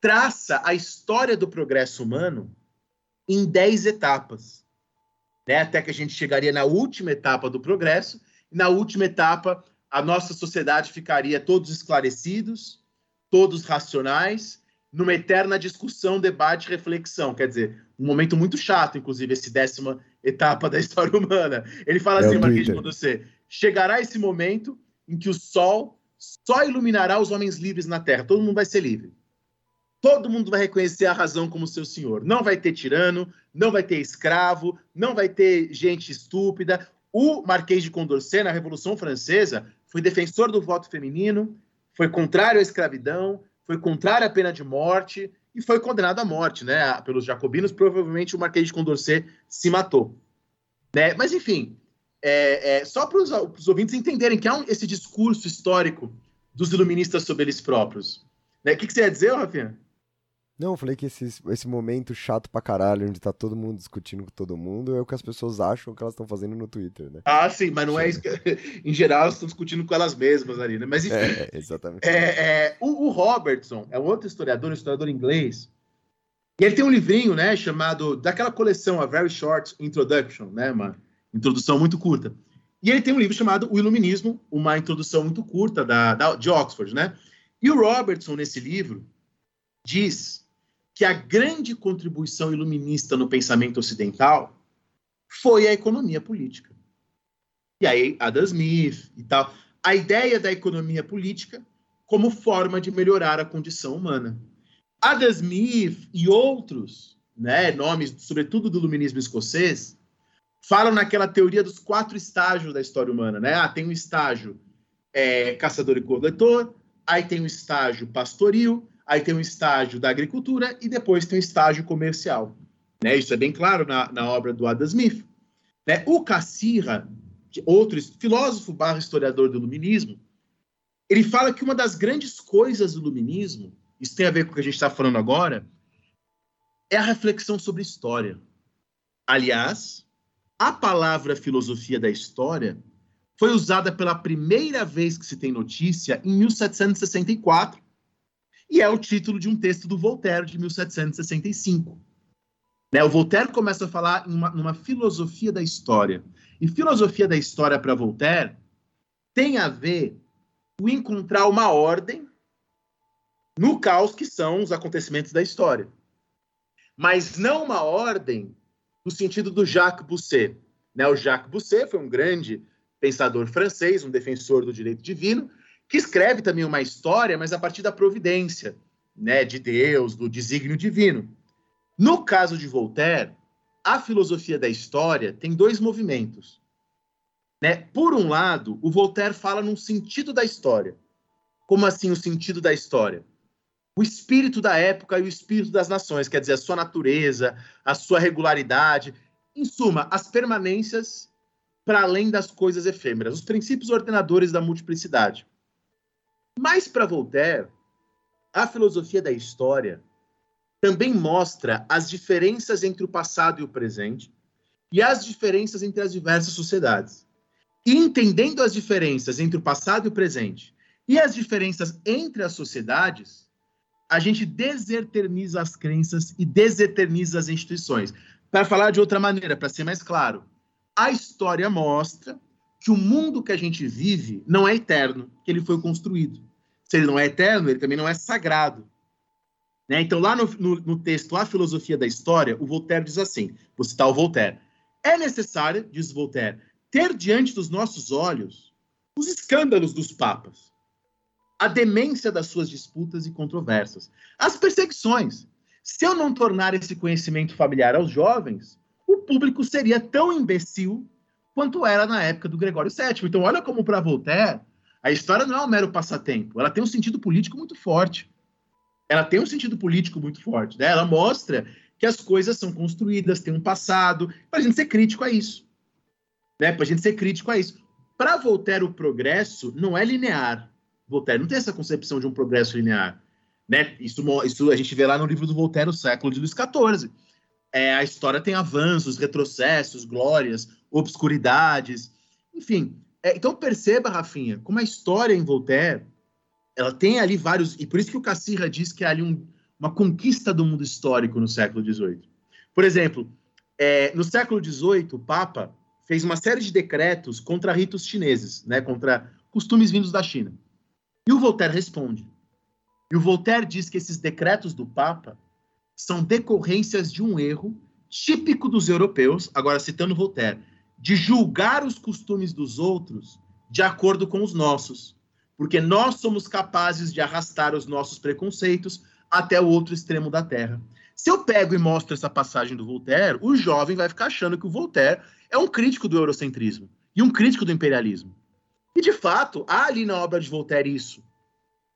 traça a história do progresso humano em dez etapas, né? até que a gente chegaria na última etapa do progresso, e na última etapa a nossa sociedade ficaria todos esclarecidos, todos racionais, numa eterna discussão, debate, reflexão. Quer dizer, um momento muito chato, inclusive, esse décima etapa da história humana. Ele fala é assim, Marquês de você chegará esse momento em que o sol só iluminará os homens livres na Terra. Todo mundo vai ser livre. Todo mundo vai reconhecer a razão como seu senhor. Não vai ter tirano, não vai ter escravo, não vai ter gente estúpida. O Marquês de Condorcet, na Revolução Francesa, foi defensor do voto feminino, foi contrário à escravidão, foi contrário à pena de morte e foi condenado à morte, né, pelos jacobinos. Provavelmente o Marquês de Condorcet se matou. Né? Mas, enfim, é, é, só para os ouvintes entenderem que há um, esse discurso histórico dos iluministas sobre eles próprios. Né? O que, que você ia dizer, Rafinha? Não, eu falei que esse, esse momento chato pra caralho, onde tá todo mundo discutindo com todo mundo, é o que as pessoas acham que elas estão fazendo no Twitter, né? Ah, sim, mas não é isso que... *laughs* em geral, elas estão discutindo com elas mesmas ali, né? Mas enfim. É, exatamente. É, é, o, o, Robertson é um outro historiador, um historiador inglês, e ele tem um livrinho, né, chamado, daquela coleção, A Very Short Introduction, né, uma introdução muito curta. E ele tem um livro chamado O Iluminismo, uma introdução muito curta da, da de Oxford, né? E o Robertson, nesse livro, diz que a grande contribuição iluminista no pensamento ocidental foi a economia política. E aí, Adam Smith e tal. A ideia da economia política como forma de melhorar a condição humana. Adam Smith e outros, né, nomes, sobretudo do iluminismo escocês, falam naquela teoria dos quatro estágios da história humana. Né? Ah, tem um estágio é, caçador e coletor, aí tem o estágio pastoril, aí tem o estágio da agricultura e depois tem o estágio comercial. Né? Isso é bem claro na, na obra do Adam Smith. Né? O Cassirra, outro filósofo barra historiador do iluminismo, ele fala que uma das grandes coisas do iluminismo, isso tem a ver com o que a gente está falando agora, é a reflexão sobre história. Aliás, a palavra filosofia da história foi usada pela primeira vez que se tem notícia em 1764 e é o título de um texto do Voltaire de 1765. Né, o Voltaire começa a falar em uma, numa filosofia da história. E filosofia da história para Voltaire tem a ver com encontrar uma ordem no caos que são os acontecimentos da história. Mas não uma ordem no sentido do Jacques Bousset. Né? O Jacques Bousset foi um grande pensador francês, um defensor do direito divino, que escreve também uma história, mas a partir da providência, né, de Deus, do desígnio divino. No caso de Voltaire, a filosofia da história tem dois movimentos. Né? Por um lado, o Voltaire fala num sentido da história. Como assim o sentido da história? O espírito da época e o espírito das nações, quer dizer, a sua natureza, a sua regularidade, em suma, as permanências para além das coisas efêmeras, os princípios ordenadores da multiplicidade. Mas para Voltaire, a filosofia da história também mostra as diferenças entre o passado e o presente e as diferenças entre as diversas sociedades. E entendendo as diferenças entre o passado e o presente e as diferenças entre as sociedades, a gente deseterniza as crenças e deseterniza as instituições. Para falar de outra maneira, para ser mais claro, a história mostra que o mundo que a gente vive não é eterno, que ele foi construído. Se ele não é eterno, ele também não é sagrado. Né? Então, lá no, no, no, texto A Filosofia da História, o Voltaire diz assim: vou citar o Voltaire. É necessário, diz Voltaire, ter diante dos nossos olhos os escândalos dos papas, a demência das suas disputas e controvérsias, as perseguições. Se eu não tornar esse conhecimento familiar aos jovens, o público seria tão imbecil quanto era na época do Gregório VII. Então, olha como para Voltaire, a história não é um mero passatempo, ela tem um sentido político muito forte. Ela tem um sentido político muito forte. Né? Ela mostra que as coisas são construídas, tem um passado, para a gente ser crítico a isso. Né? Para a gente ser crítico a isso. Para Voltaire, o progresso não é linear. Voltaire não tem essa concepção de um progresso linear. Né? Isso, isso a gente vê lá no livro do Voltaire, o século de Luís XIV é, a história tem avanços, retrocessos, glórias, obscuridades, enfim. É, então perceba, Rafinha, como a história em Voltaire, ela tem ali vários, e por isso que o Cassirra diz que é ali um, uma conquista do mundo histórico no século XVIII. Por exemplo, é, no século XVIII, o Papa fez uma série de decretos contra ritos chineses, né, contra costumes vindos da China. E o Voltaire responde. E o Voltaire diz que esses decretos do Papa são decorrências de um erro típico dos europeus, agora citando Voltaire, de julgar os costumes dos outros de acordo com os nossos, porque nós somos capazes de arrastar os nossos preconceitos até o outro extremo da Terra. Se eu pego e mostro essa passagem do Voltaire, o jovem vai ficar achando que o Voltaire é um crítico do eurocentrismo e um crítico do imperialismo. E, de fato, há ali na obra de Voltaire isso.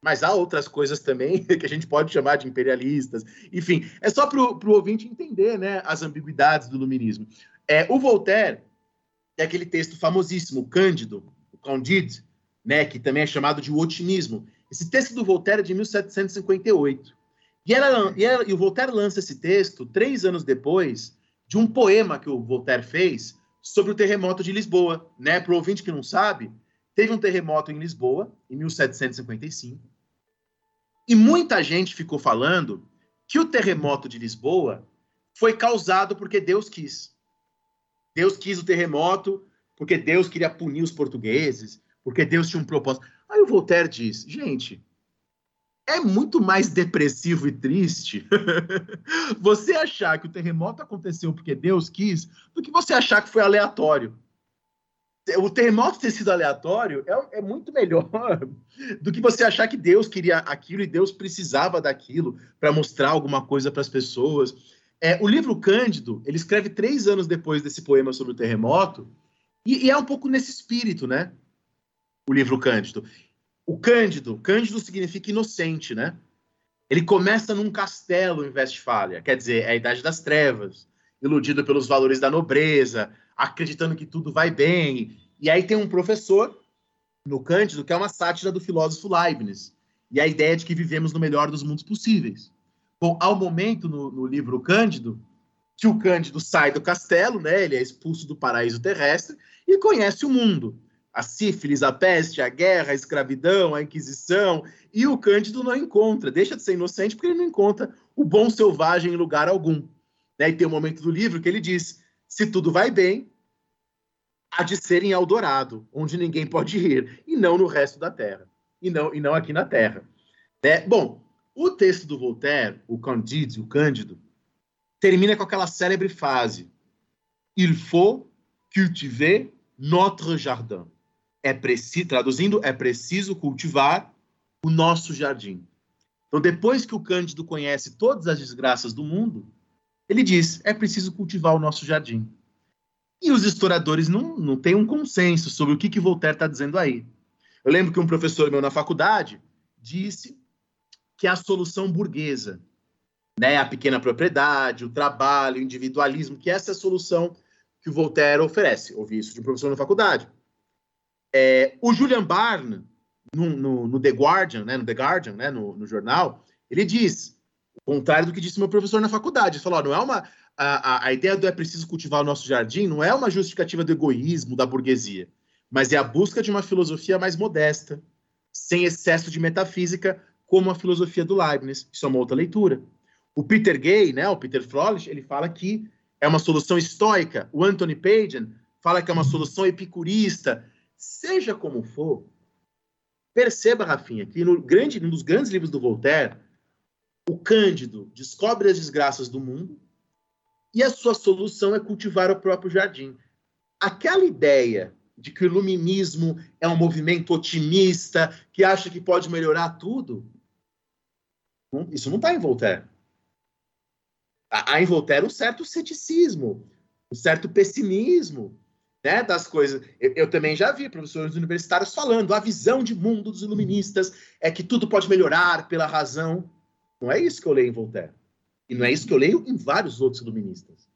Mas há outras coisas também *laughs* que a gente pode chamar de imperialistas. Enfim, é só para o ouvinte entender né, as ambiguidades do iluminismo. É, o Voltaire é aquele texto famosíssimo, Cândido, o Candide, né, que também é chamado de o otimismo. Esse texto do Voltaire é de 1758. E, ela, e, ela, e o Voltaire lança esse texto três anos depois de um poema que o Voltaire fez sobre o terremoto de Lisboa. Né? Para o ouvinte que não sabe, Teve um terremoto em Lisboa, em 1755, e muita gente ficou falando que o terremoto de Lisboa foi causado porque Deus quis. Deus quis o terremoto porque Deus queria punir os portugueses, porque Deus tinha um propósito. Aí o Voltaire diz: gente, é muito mais depressivo e triste *laughs* você achar que o terremoto aconteceu porque Deus quis do que você achar que foi aleatório o terremoto ter sido aleatório é, é, muito melhor *laughs* do que você achar que Deus queria aquilo e Deus precisava daquilo para mostrar alguma coisa para as pessoas. É, o livro Cândido, ele escreve três anos depois desse poema sobre o terremoto, e, e, é um pouco nesse espírito, né? o livro Cândido. O Cândido, Cândido significa inocente, né? Ele começa num castelo em Westfália, quer dizer, é a Idade das Trevas, iludido pelos valores da nobreza, acreditando que tudo vai bem. E aí tem um professor no Cândido que é uma sátira do filósofo Leibniz, e a ideia de que vivemos no melhor dos mundos possíveis. Bom, ao momento no, no livro Cândido, que o Cândido sai do castelo, né? Ele é expulso do paraíso terrestre e conhece o mundo a sífilis, a peste, a guerra, a escravidão, a inquisição, e o Cândido não encontra, deixa de ser inocente porque ele não encontra o bom selvagem em lugar algum. Né? E tem um momento do livro que ele diz: se tudo vai bem, há de ser em Eldorado, onde ninguém pode ir, e não no resto da Terra, e não, e não aqui na Terra. É, bom, o texto do Voltaire, o Candide, o Cândido, termina com aquela célebre frase: Il faut cultiver notre jardin é preciso, traduzindo, é preciso cultivar o nosso jardim. Então, depois que o Cândido conhece todas as desgraças do mundo, ele diz: é preciso cultivar o nosso jardim. E os historiadores não, não têm um consenso sobre o que, que Voltaire está dizendo aí. Eu lembro que um professor meu na faculdade disse que a solução burguesa, né, a pequena propriedade, o trabalho, o individualismo, que essa é a solução que o Voltaire oferece. Ouvi isso de um professor na faculdade. É, o Julian Barnes, no, no, no, The Guardian, né, no The Guardian, né, no, no, jornal, ele diz, o contrário do que disse meu professor na faculdade, ele falou, não é uma a, a, a, ideia do é preciso cultivar o nosso jardim não é uma justificativa do egoísmo da burguesia, mas é a busca de uma filosofia mais modesta, sem excesso de metafísica, como a filosofia do Leibniz. Isso é uma outra leitura. O Peter Gay, né, o Peter Froelich, ele fala que é uma solução estoica. O Anthony Pagan fala que é uma solução epicurista. Seja como for, perceba, Rafinha, que no grande, um dos grandes livros do Voltaire, o Cândido descobre as desgraças do mundo e a sua solução é cultivar o próprio jardim. Aquela ideia de que o iluminismo é um movimento otimista, que acha que pode melhorar tudo, isso não está em Voltaire. Há em Voltaire um certo ceticismo, um certo pessimismo, né, das coisas. Eu, eu, também já vi professores universitários falando a visão de mundo dos iluministas é que tudo pode melhorar pela razão. Não é isso que eu leio em Voltaire. E não é isso que eu leio em vários outros iluministas.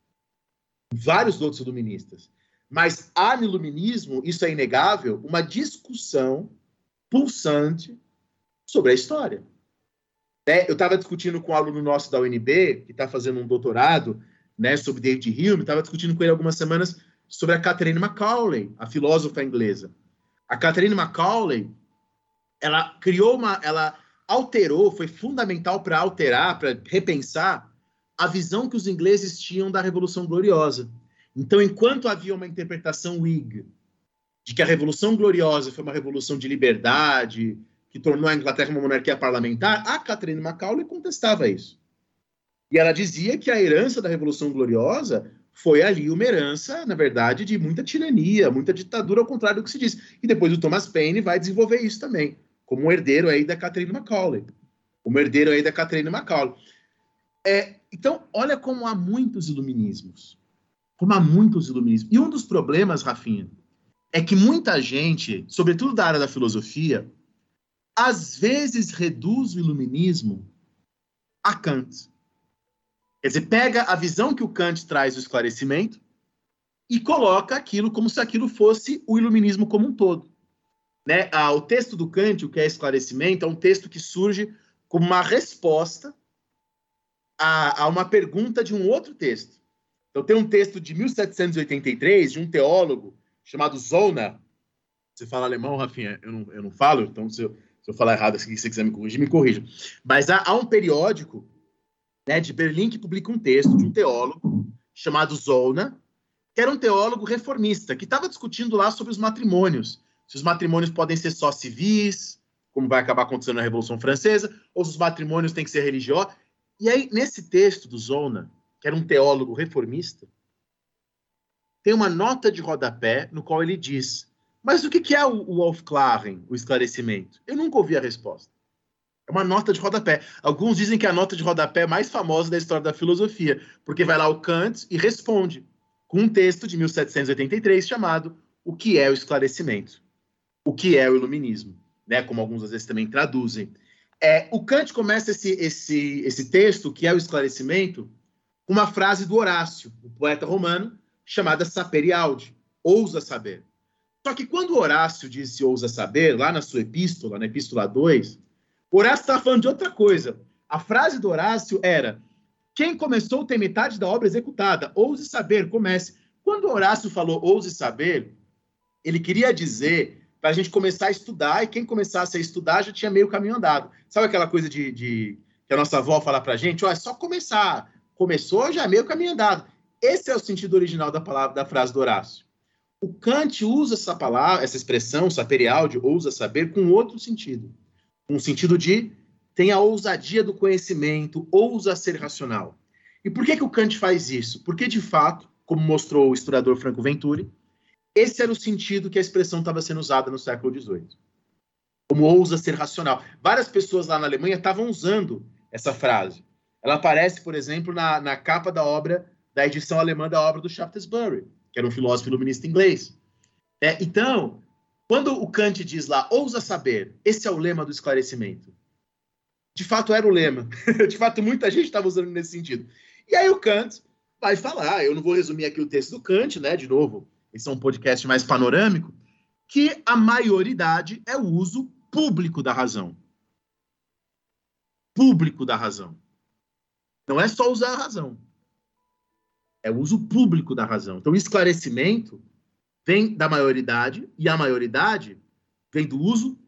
Vários outros iluministas. Mas há no iluminismo, isso é inegável, uma discussão pulsante sobre a história. É, eu estava discutindo com um aluno nosso da UNB, que está fazendo um doutorado né, sobre David Hume, estava discutindo com ele algumas semanas sobre a Catherine Macaulay, a filósofa inglesa. A Catherine Macaulay, ela criou uma, ela alterou, foi fundamental para alterar, para repensar a visão que os ingleses tinham da Revolução Gloriosa. Então, enquanto havia uma interpretação Whig de que a Revolução Gloriosa foi uma revolução de liberdade, que tornou a Inglaterra uma monarquia parlamentar, a Catherine Macaulay contestava isso. E ela dizia que a herança da Revolução Gloriosa foi ali uma herança, na verdade, de muita tirania, muita ditadura, ao contrário do que se diz. E depois o Thomas Paine vai desenvolver isso também, como um herdeiro aí da Catherine Macaulay. Como herdeiro aí da Catherine Macaulay. É, então, olha como há muitos iluminismos. Como há muitos iluminismos. E um dos problemas, Rafinha, é que muita gente, sobretudo da área da filosofia, às vezes reduz o iluminismo a Kant. Quer dizer, pega a visão que o Kant traz do esclarecimento e coloca aquilo como se aquilo fosse o iluminismo como um todo. Né? Ah, o texto do Kant, o que é esclarecimento, é um texto que surge como uma resposta a, a uma pergunta de um outro texto. Então, tem um texto de 1783, de um teólogo chamado Zollner. Você fala alemão, Rafinha? Eu não, eu não falo, então se eu, se eu falar errado, se você quiser me corrigir, me corrija. Mas há, há um periódico né, de Berlim que publica um texto de um teólogo chamado Zollner, que era um teólogo reformista, que estava discutindo lá sobre os matrimônios. Se os matrimônios podem ser só civis, como vai acabar acontecendo na Revolução Francesa, ou se os matrimônios têm que ser religiosos. E aí, nesse texto do Zollner, que era um teólogo reformista, tem uma nota de rodapé no qual ele diz: Mas o que é o Aufklaren, o esclarecimento? Eu nunca ouvi a resposta. É uma nota de rodapé. Alguns dizem que é a nota de rodapé mais famosa da história da filosofia, porque vai lá o Kant e responde com um texto de 1783 chamado O que é o esclarecimento? o que é o iluminismo, né? Como alguns às vezes também traduzem. É, o Kant começa esse, esse, esse texto, que é o esclarecimento, com uma frase do Horácio, o poeta romano, chamada Sapere Aude, ousa saber. Só que quando Horácio disse ousa saber, lá na sua epístola, na epístola 2, Horácio estava falando de outra coisa. A frase do Horácio era: quem começou tem metade da obra executada. Ouse saber, comece. Quando Horácio falou ouse saber, ele queria dizer para a gente começar a estudar, e quem começasse a estudar já tinha meio caminho andado. Sabe aquela coisa de, de que a nossa avó fala para a gente? Ó, é só começar. Começou, já é meio caminho andado. Esse é o sentido original da palavra da frase do Horácio. O Kant usa essa palavra, essa expressão, saperial, de ousa saber, com outro sentido. Um sentido de tem a ousadia do conhecimento, ousa ser racional. E por que, que o Kant faz isso? Porque, de fato, como mostrou o historiador Franco Venturi, esse era o sentido que a expressão estava sendo usada no século XVIII. Como ousa ser racional. Várias pessoas lá na Alemanha estavam usando essa frase. Ela aparece, por exemplo, na, na capa da obra, da edição alemã da obra do Shaftesbury, que era um filósofo iluminista inglês. É, então, quando o Kant diz lá, ousa saber, esse é o lema do esclarecimento. De fato, era o lema. *laughs* De fato, muita gente estava usando nesse sentido. E aí o Kant vai falar, eu não vou resumir aqui o texto do Kant, né, de novo, esse é um podcast mais panorâmico, que a maioridade é o uso público da razão. Público da razão. Não é só usar a razão. É o uso público da razão. Então, esclarecimento vem da maioridade e a maioridade vem do uso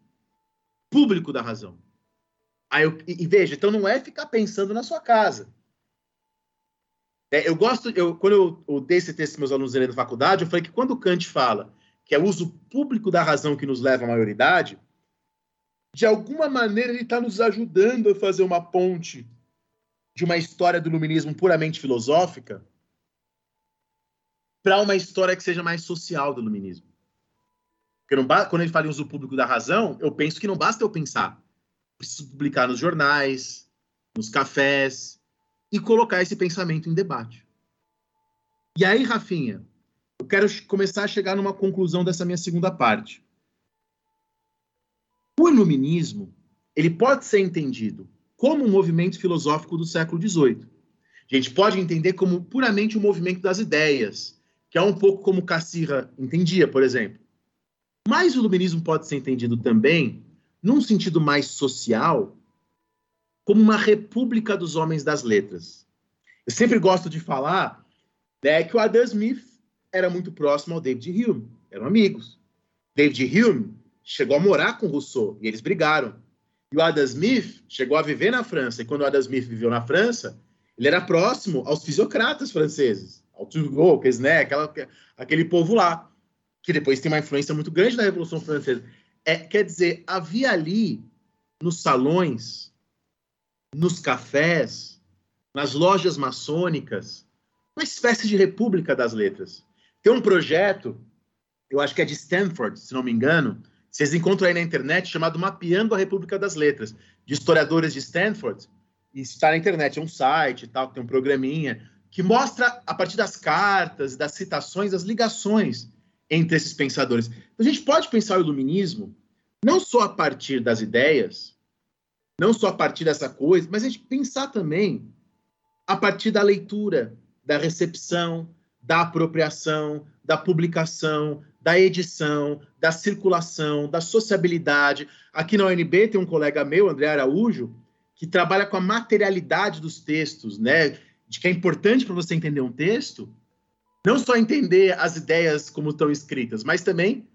público da razão. Aí eu, e, e, veja, então não é ficar pensando na sua casa. É, eu gosto, eu, quando eu, eu dei esse texto para meus alunos na faculdade, eu falei que quando Kant fala que é o uso público da razão que nos leva à maioridade, de alguma maneira ele está nos ajudando a fazer uma ponte de uma história do iluminismo puramente filosófica para uma história que seja mais social do iluminismo. Porque não, quando ele fala em uso público da razão, eu penso que não basta eu pensar. Preciso publicar nos jornais, nos cafés, e colocar esse pensamento em debate. E aí, Rafinha, eu quero começar a chegar numa conclusão dessa minha segunda parte. O iluminismo, ele pode ser entendido como um movimento filosófico do século XVIII. A gente pode entender como puramente um movimento das ideias, que é um pouco como Cassirra entendia, por exemplo. Mas o iluminismo pode ser entendido também num sentido mais social, como uma república dos homens das letras. Eu sempre gosto de falar né, que o Adam Smith era muito próximo ao David Hume, eram amigos. David Hume chegou a morar com Rousseau e eles brigaram. E o Adam Smith chegou a viver na França, e quando o Adam Smith viveu na França, ele era próximo aos fisiocratas franceses, Turgot, né, aquela, aquele povo lá, que depois tem uma influência muito grande na Revolução Francesa. É, quer dizer, havia ali, nos salões, nos cafés, nas lojas maçônicas, uma espécie de república das letras. Tem um projeto, eu acho que é de Stanford, se não me engano, vocês encontram aí na internet, chamado Mapeando a República das Letras, de historiadores de Stanford, e está na internet, é um site tal, tem um programinha, que mostra, a partir das cartas, das citações, as ligações entre esses pensadores. Então, a gente pode pensar o iluminismo não só a partir das ideias, não só a partir dessa coisa, mas a gente pensar também a partir da leitura, da recepção, da apropriação, da publicação, da edição, da circulação, da sociabilidade. Aqui na UNB tem um colega meu, André Araújo, que trabalha com a materialidade dos textos, né? De que é importante para você entender um texto, não só entender as ideias como estão escritas, mas também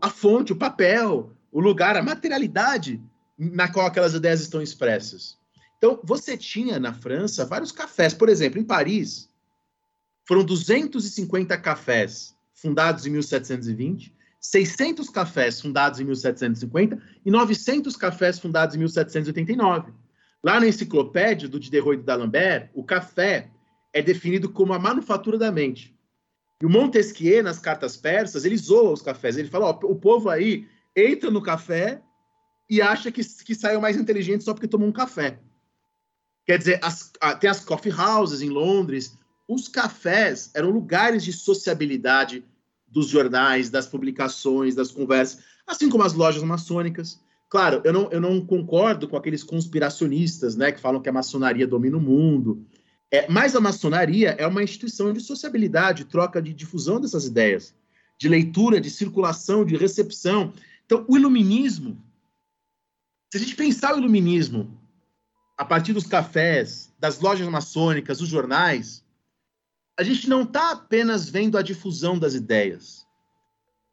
a fonte, o papel, o lugar, a materialidade na qual aquelas ideias estão expressas. Então, você tinha na França vários cafés. Por exemplo, em Paris, foram 250 cafés fundados em 1720, 600 cafés fundados em 1750 e 900 cafés fundados em 1789. Lá na enciclopédia do Diderot e D'Alembert, o café é definido como a manufatura da mente. E o Montesquieu, nas cartas persas, ele zoa os cafés. Ele fala: o povo aí entra no café e acha que, que saiu mais inteligente só porque tomou um café. Quer dizer, as, tem as coffee houses em Londres. Os cafés eram lugares de sociabilidade dos jornais, das publicações, das conversas, assim como as lojas maçônicas. Claro, eu não, eu não concordo com aqueles conspiracionistas né, que falam que a maçonaria domina o mundo. É, mas a maçonaria é uma instituição de sociabilidade, troca de difusão dessas ideias, de leitura, de circulação, de recepção. Então, o iluminismo, se a gente pensar o iluminismo a partir dos cafés, das lojas maçônicas, dos jornais, a gente não está apenas vendo a difusão das ideias.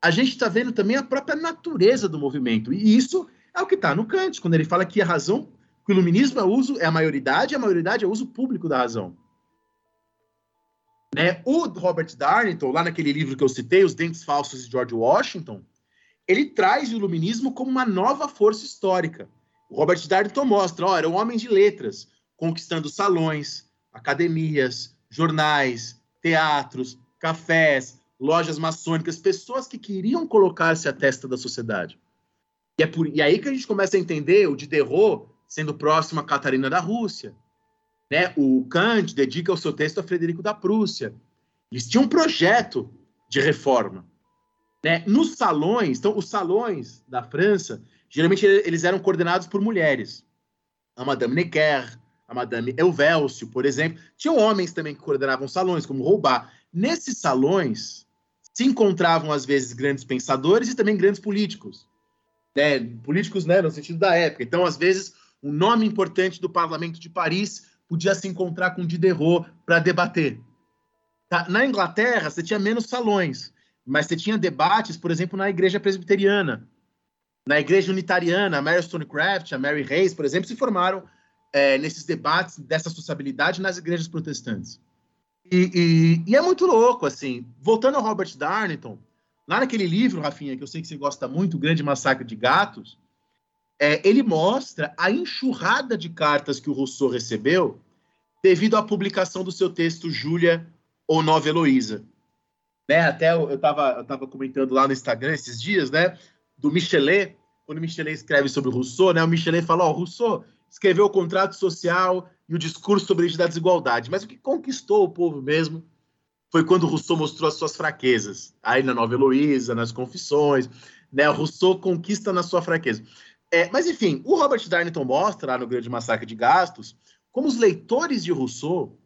A gente está vendo também a própria natureza do movimento. E isso é o que está no Kant, quando ele fala que a razão, que o iluminismo é, uso, é a maioridade, e a maioridade é o uso público da razão. Né? O Robert Darnton, lá naquele livro que eu citei, Os Dentes Falsos de George Washington, ele traz o iluminismo como uma nova força histórica. O Robert Darnton mostra, ó, era um homem de letras, conquistando salões, academias, jornais, teatros, cafés, lojas maçônicas, pessoas que queriam colocar-se à testa da sociedade. E é por, e aí que a gente começa a entender o Diderot sendo próximo a Catarina da Rússia. Né? O Kant dedica o seu texto a Frederico da Prússia. Eles tinham um projeto de reforma. Né? Nos salões, então, os salões da França, geralmente eles eram coordenados por mulheres. A Madame Necker, a Madame Elvélcio, por exemplo. Tinham homens também que coordenavam salões, como Roubar. Nesses salões se encontravam, às vezes, grandes pensadores e também grandes políticos né, políticos né, no sentido da época. Então, às vezes, um nome importante do parlamento de Paris podia se encontrar com Diderot para debater. Tá? Na Inglaterra, você tinha menos salões, mas você tinha debates, por exemplo, na igreja presbiteriana. Na igreja unitariana, a Mary Stonecraft, a Mary Hayes, por exemplo, se formaram é, nesses debates dessa sociabilidade nas igrejas protestantes. E, e, e, é muito louco, assim. Voltando ao Robert Darnton, Lá naquele livro, Rafinha, que eu sei que você gosta muito, O Grande Massacre de Gatos, é, ele mostra a enxurrada de cartas que o Rousseau recebeu devido à publicação do seu texto Júlia ou Nova Heloísa. Né, até eu estava eu tava comentando lá no Instagram esses dias, né, do Michelet, quando o Michelet escreve sobre o Rousseau, né, o Michelet fala, ó, Rousseau escreveu o contrato social e o discurso sobre a desigualdade, mas o que conquistou o povo mesmo foi quando Rousseau mostrou as suas fraquezas. Aí na Nova Heloísa, nas Confissões, né? Rousseau conquista na sua fraqueza. É, mas enfim, o Robert Darnton mostra lá no Grande Massacre de Gastos como os leitores de Rousseau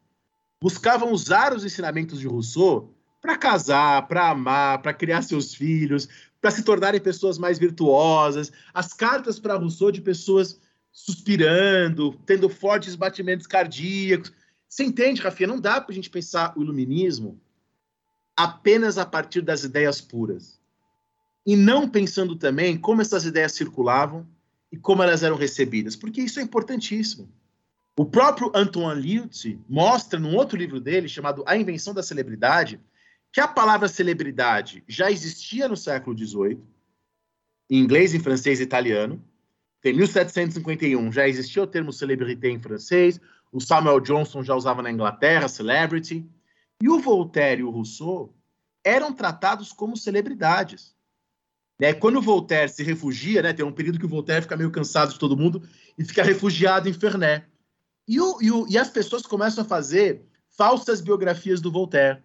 buscavam usar os ensinamentos de Rousseau para casar, para amar, para criar seus filhos, para se tornarem pessoas mais virtuosas. As cartas para Rousseau de pessoas suspirando, tendo fortes batimentos cardíacos. Você entende, Rafinha? Não dá para a gente pensar o iluminismo apenas a partir das ideias puras. E não pensando também como essas ideias circulavam e como elas eram recebidas, porque isso é importantíssimo. O próprio Antoine Liutzi mostra num outro livro dele, chamado A Invenção da Celebridade, que a palavra celebridade já existia no século XVIII, em inglês, em francês e italiano. Em 1751 já existia o termo célébrité em francês, o Samuel Johnson já usava na Inglaterra, celebrity. E o Voltaire e o Rousseau eram tratados como celebridades. Né? Quando o Voltaire se refugia, né? tem um período que o Voltaire fica meio cansado de todo mundo e fica refugiado em Ferney. E, o, e, o, e as pessoas começam a fazer falsas biografias do Voltaire,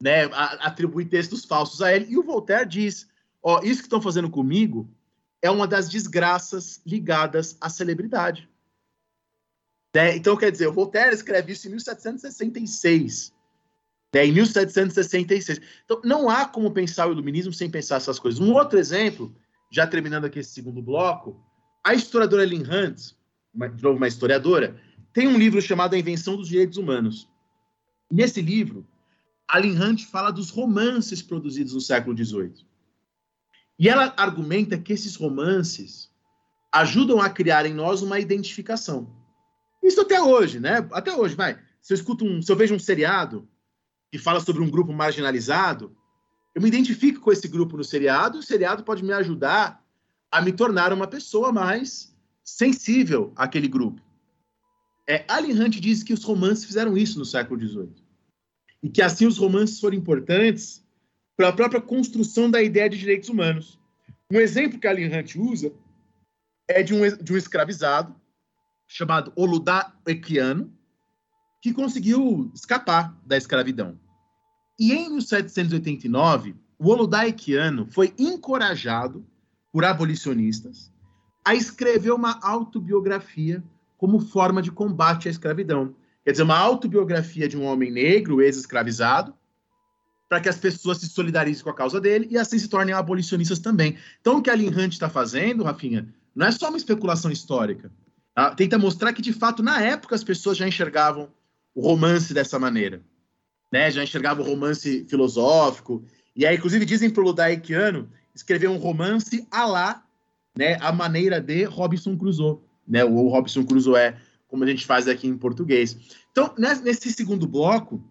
né? atribuir textos falsos a ele. E o Voltaire diz: ó, isso que estão fazendo comigo é uma das desgraças ligadas à celebridade. Né? Então, quer dizer, o Voltaire escreve isso em 1766. Né? Em 1766. Então, não há como pensar o iluminismo sem pensar essas coisas. Um outro exemplo, já terminando aqui esse segundo bloco, a historiadora Lynn Hunt, de novo uma historiadora, tem um livro chamado A Invenção dos Direitos Humanos. Nesse livro, a Lynn Hunt fala dos romances produzidos no século XVIII. E ela argumenta que esses romances ajudam a criar em nós uma identificação. Isso até hoje, né? Até hoje, vai. Se eu escuto um, se eu vejo um seriado que fala sobre um grupo marginalizado, eu me identifico com esse grupo no seriado, e o seriado pode me ajudar a me tornar uma pessoa mais sensível àquele grupo. É, Hunt diz que os romances fizeram isso no século XVIII. E que assim os romances foram importantes para a própria construção da ideia de direitos humanos. Um exemplo que Alan Hunt usa é de um, de um escravizado chamado Oludá Equiano, que conseguiu escapar da escravidão. E em 1789, o Oludaiquiano foi encorajado por abolicionistas a escrever uma autobiografia como forma de combate à escravidão. Quer dizer, uma autobiografia de um homem negro, ex-escravizado, para que as pessoas se solidarizem com a causa dele e assim se tornem abolicionistas também. Então, o que a Lin Hunt está fazendo, Rafinha, não é só uma especulação histórica. Tá? Tenta mostrar que, de fato, na época, as pessoas já enxergavam o romance dessa maneira. Né? Já enxergavam o romance filosófico. E aí, inclusive, dizem para o Ludaikiano escrever um romance a lá, né, a maneira de Robinson Crusoe. Né? O Robinson Crusoe é como a gente faz aqui em português. Então, nesse segundo bloco,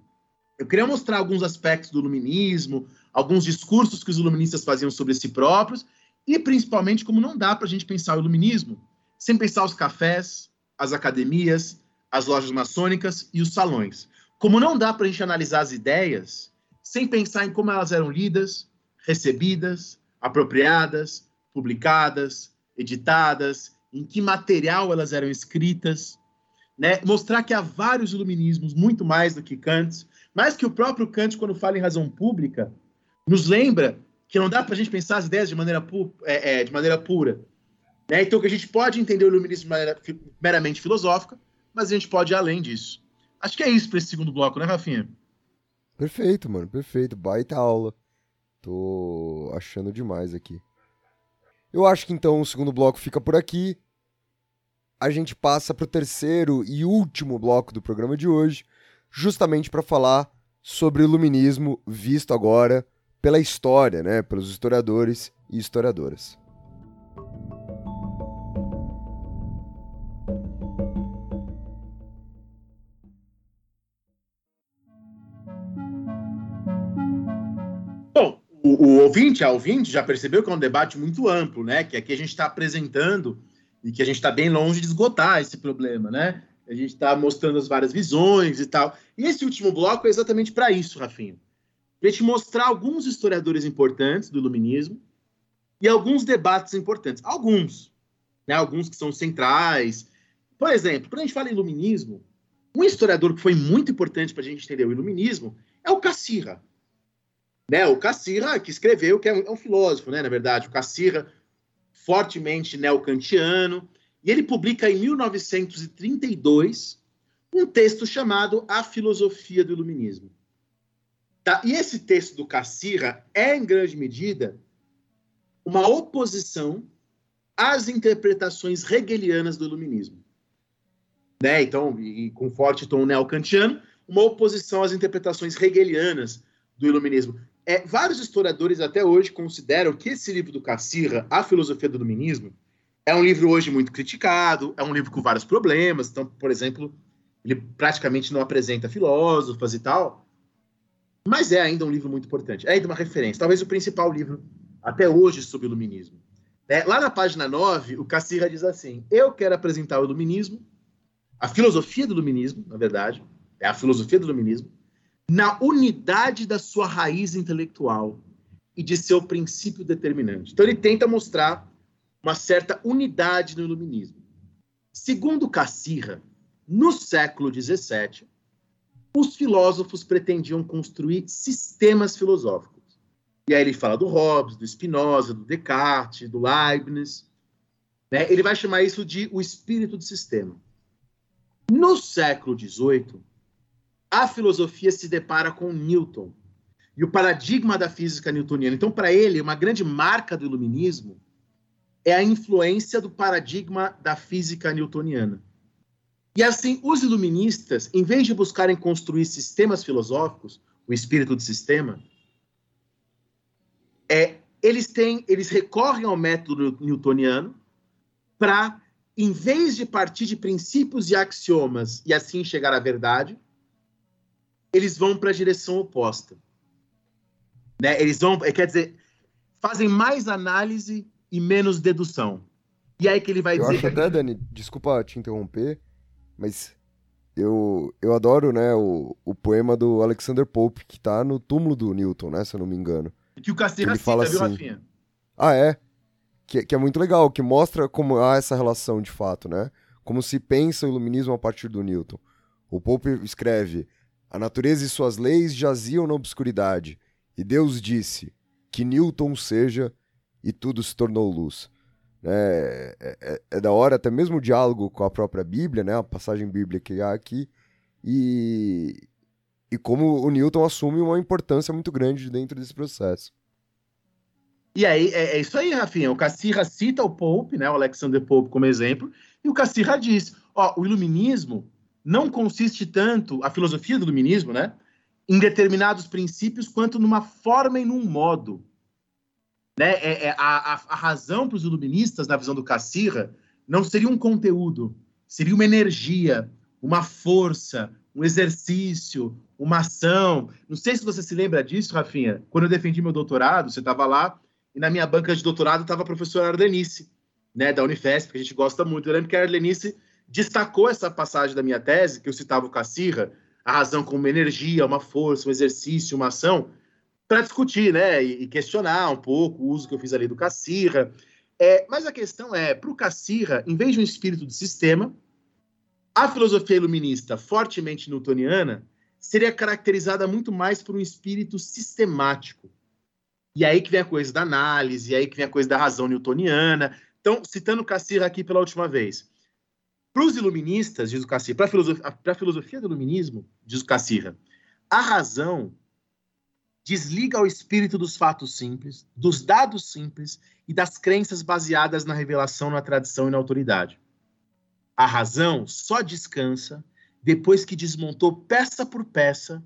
eu queria mostrar alguns aspectos do iluminismo, alguns discursos que os iluministas faziam sobre si próprios, e principalmente como não dá para a gente pensar o iluminismo sem pensar os cafés, as academias, as lojas maçônicas e os salões. Como não dá para a gente analisar as ideias sem pensar em como elas eram lidas, recebidas, apropriadas, publicadas, editadas, em que material elas eram escritas, né? mostrar que há vários iluminismos, muito mais do que Kant, mais que o próprio Kant, quando fala em razão pública, nos lembra que não dá para a gente pensar as ideias de maneira, pu é, é, de maneira pura. Né? Então, que a gente pode entender o iluminismo de maneira meramente filosófica, mas a gente pode ir além disso. Acho que é isso para esse segundo bloco, né, Rafinha? Perfeito, mano, perfeito. Baita aula. Tô achando demais aqui. Eu acho que então o segundo bloco fica por aqui. A gente passa para o terceiro e último bloco do programa de hoje, justamente para falar sobre o iluminismo visto agora pela história, né, pelos historiadores e historiadoras. O, ouvinte, a ouvinte já percebeu que é um debate muito amplo, né? Que aqui a gente está apresentando e que a gente está bem longe de esgotar esse problema, né? A gente está mostrando as várias visões e tal. E esse último bloco é exatamente para isso, Rafinho. Para te mostrar alguns historiadores importantes do iluminismo e alguns debates importantes. Alguns, né? Alguns que são centrais. Por exemplo, quando a gente fala em iluminismo, um historiador que foi muito importante para a gente entender o iluminismo é o Cassirra. Né? O Cassirra, que escreveu, que é um, é um filósofo, né? na verdade. O Cassirra, fortemente neocantiano, e ele publica em 1932 um texto chamado A Filosofia do Iluminismo. Tá? E esse texto do Cassirra é, em grande medida, uma oposição às interpretações hegelianas do iluminismo. Né? Então, e, com forte tom neocantiano, uma oposição às interpretações hegelianas do iluminismo. É, vários historiadores até hoje consideram que esse livro do Cassirra, A Filosofia do Iluminismo, é um livro hoje muito criticado, é um livro com vários problemas. Então, por exemplo, ele praticamente não apresenta filósofos e tal, mas é ainda um livro muito importante. É ainda uma referência, talvez o principal livro até hoje sobre o iluminismo. É, lá na página 9, o Cassirra diz assim: Eu quero apresentar o iluminismo, a filosofia do iluminismo, na verdade, é a filosofia do iluminismo, na unidade da sua raiz intelectual e de seu princípio determinante. Então, ele tenta mostrar uma certa unidade no iluminismo. Segundo Cassirra, no século XVII, os filósofos pretendiam construir sistemas filosóficos. E aí ele fala do Hobbes, do Spinoza, do Descartes, do Leibniz. Né? Ele vai chamar isso de o espírito do sistema. No século XVIII, a filosofia se depara com Newton e o paradigma da física newtoniana. Então, para ele, uma grande marca do iluminismo é a influência do paradigma da física newtoniana. E assim, os iluministas, em vez de buscarem construir sistemas filosóficos, o espírito do sistema, é, eles têm, eles recorrem ao método newtoniano para, em vez de partir de princípios e axiomas e assim chegar à verdade, eles vão para a direção oposta. Né? Eles vão, quer dizer, fazem mais análise e menos dedução. E aí que ele vai eu dizer. Acho até, Dani, desculpa te interromper, mas eu, eu adoro, né, o, o poema do Alexander Pope, que tá no túmulo do Newton, né, se eu não me engano. Que o Cassirra ele fala viu, assim, Rafinha? Ah, é? Que, que é muito legal, que mostra como há essa relação de fato, né? Como se pensa o iluminismo a partir do Newton. O Pope escreve: A natureza e suas leis jaziam na obscuridade, e Deus disse: que Newton seja e tudo se tornou luz. É, é, é, é da hora até mesmo o diálogo com a própria Bíblia, né, a passagem bíblica que há aqui, e, e como o Newton assume uma importância muito grande dentro desse processo. E aí, é, é, isso aí, Rafinha. O Cassirra cita o Pope, né, o Alexander Pope como exemplo, e o Cassirra diz: ó, o iluminismo não consiste tanto, a filosofia do iluminismo, né, em determinados princípios, quanto numa forma e num modo. Né? É, é a, a, razão para os iluministas, na visão do Cassirra, não seria um conteúdo, seria uma energia, uma força, um exercício, uma ação. Não sei se você se lembra disso, Rafinha. Quando eu defendi meu doutorado, você estava lá e na minha banca de doutorado estava a professora Ardenice, né, da Unifesp, que a gente gosta muito. Eu lembro que a Ardenice destacou essa passagem da minha tese, que eu citava o Cassirra, a razão como uma energia, uma força, um exercício, uma ação, para discutir, né, e, questionar um pouco o uso que eu fiz ali do Cassirra. É, mas a questão é, para o Cassirra, em vez de um espírito de sistema, a filosofia iluminista fortemente newtoniana seria caracterizada muito mais por um espírito sistemático, e aí que vem a coisa da análise, e aí que vem a coisa da razão newtoniana. Então, citando Cassirra aqui pela última vez. Para os iluministas, diz o Cassirra, para a filosofia, do iluminismo, diz o Cassirra, a razão desliga o espírito dos fatos simples, dos dados simples e das crenças baseadas na revelação, na tradição e na autoridade. A razão só descansa depois que desmontou peça por peça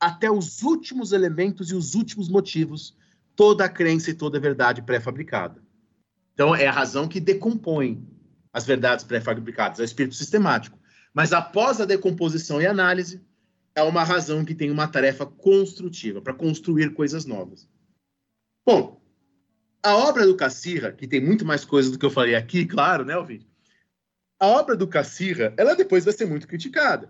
até os últimos elementos e os últimos motivos toda a crença e toda a verdade pré-fabricada. Então, é a razão que decompõe as verdades pré-fabricadas, é o espírito sistemático. Mas após a decomposição e análise, é uma razão que tem uma tarefa construtiva, para construir coisas novas. Bom, a obra do Cassirra, que tem muito mais coisas do que eu falei aqui, claro, né, ouvinte? A obra do Cassirra, ela depois vai ser muito criticada.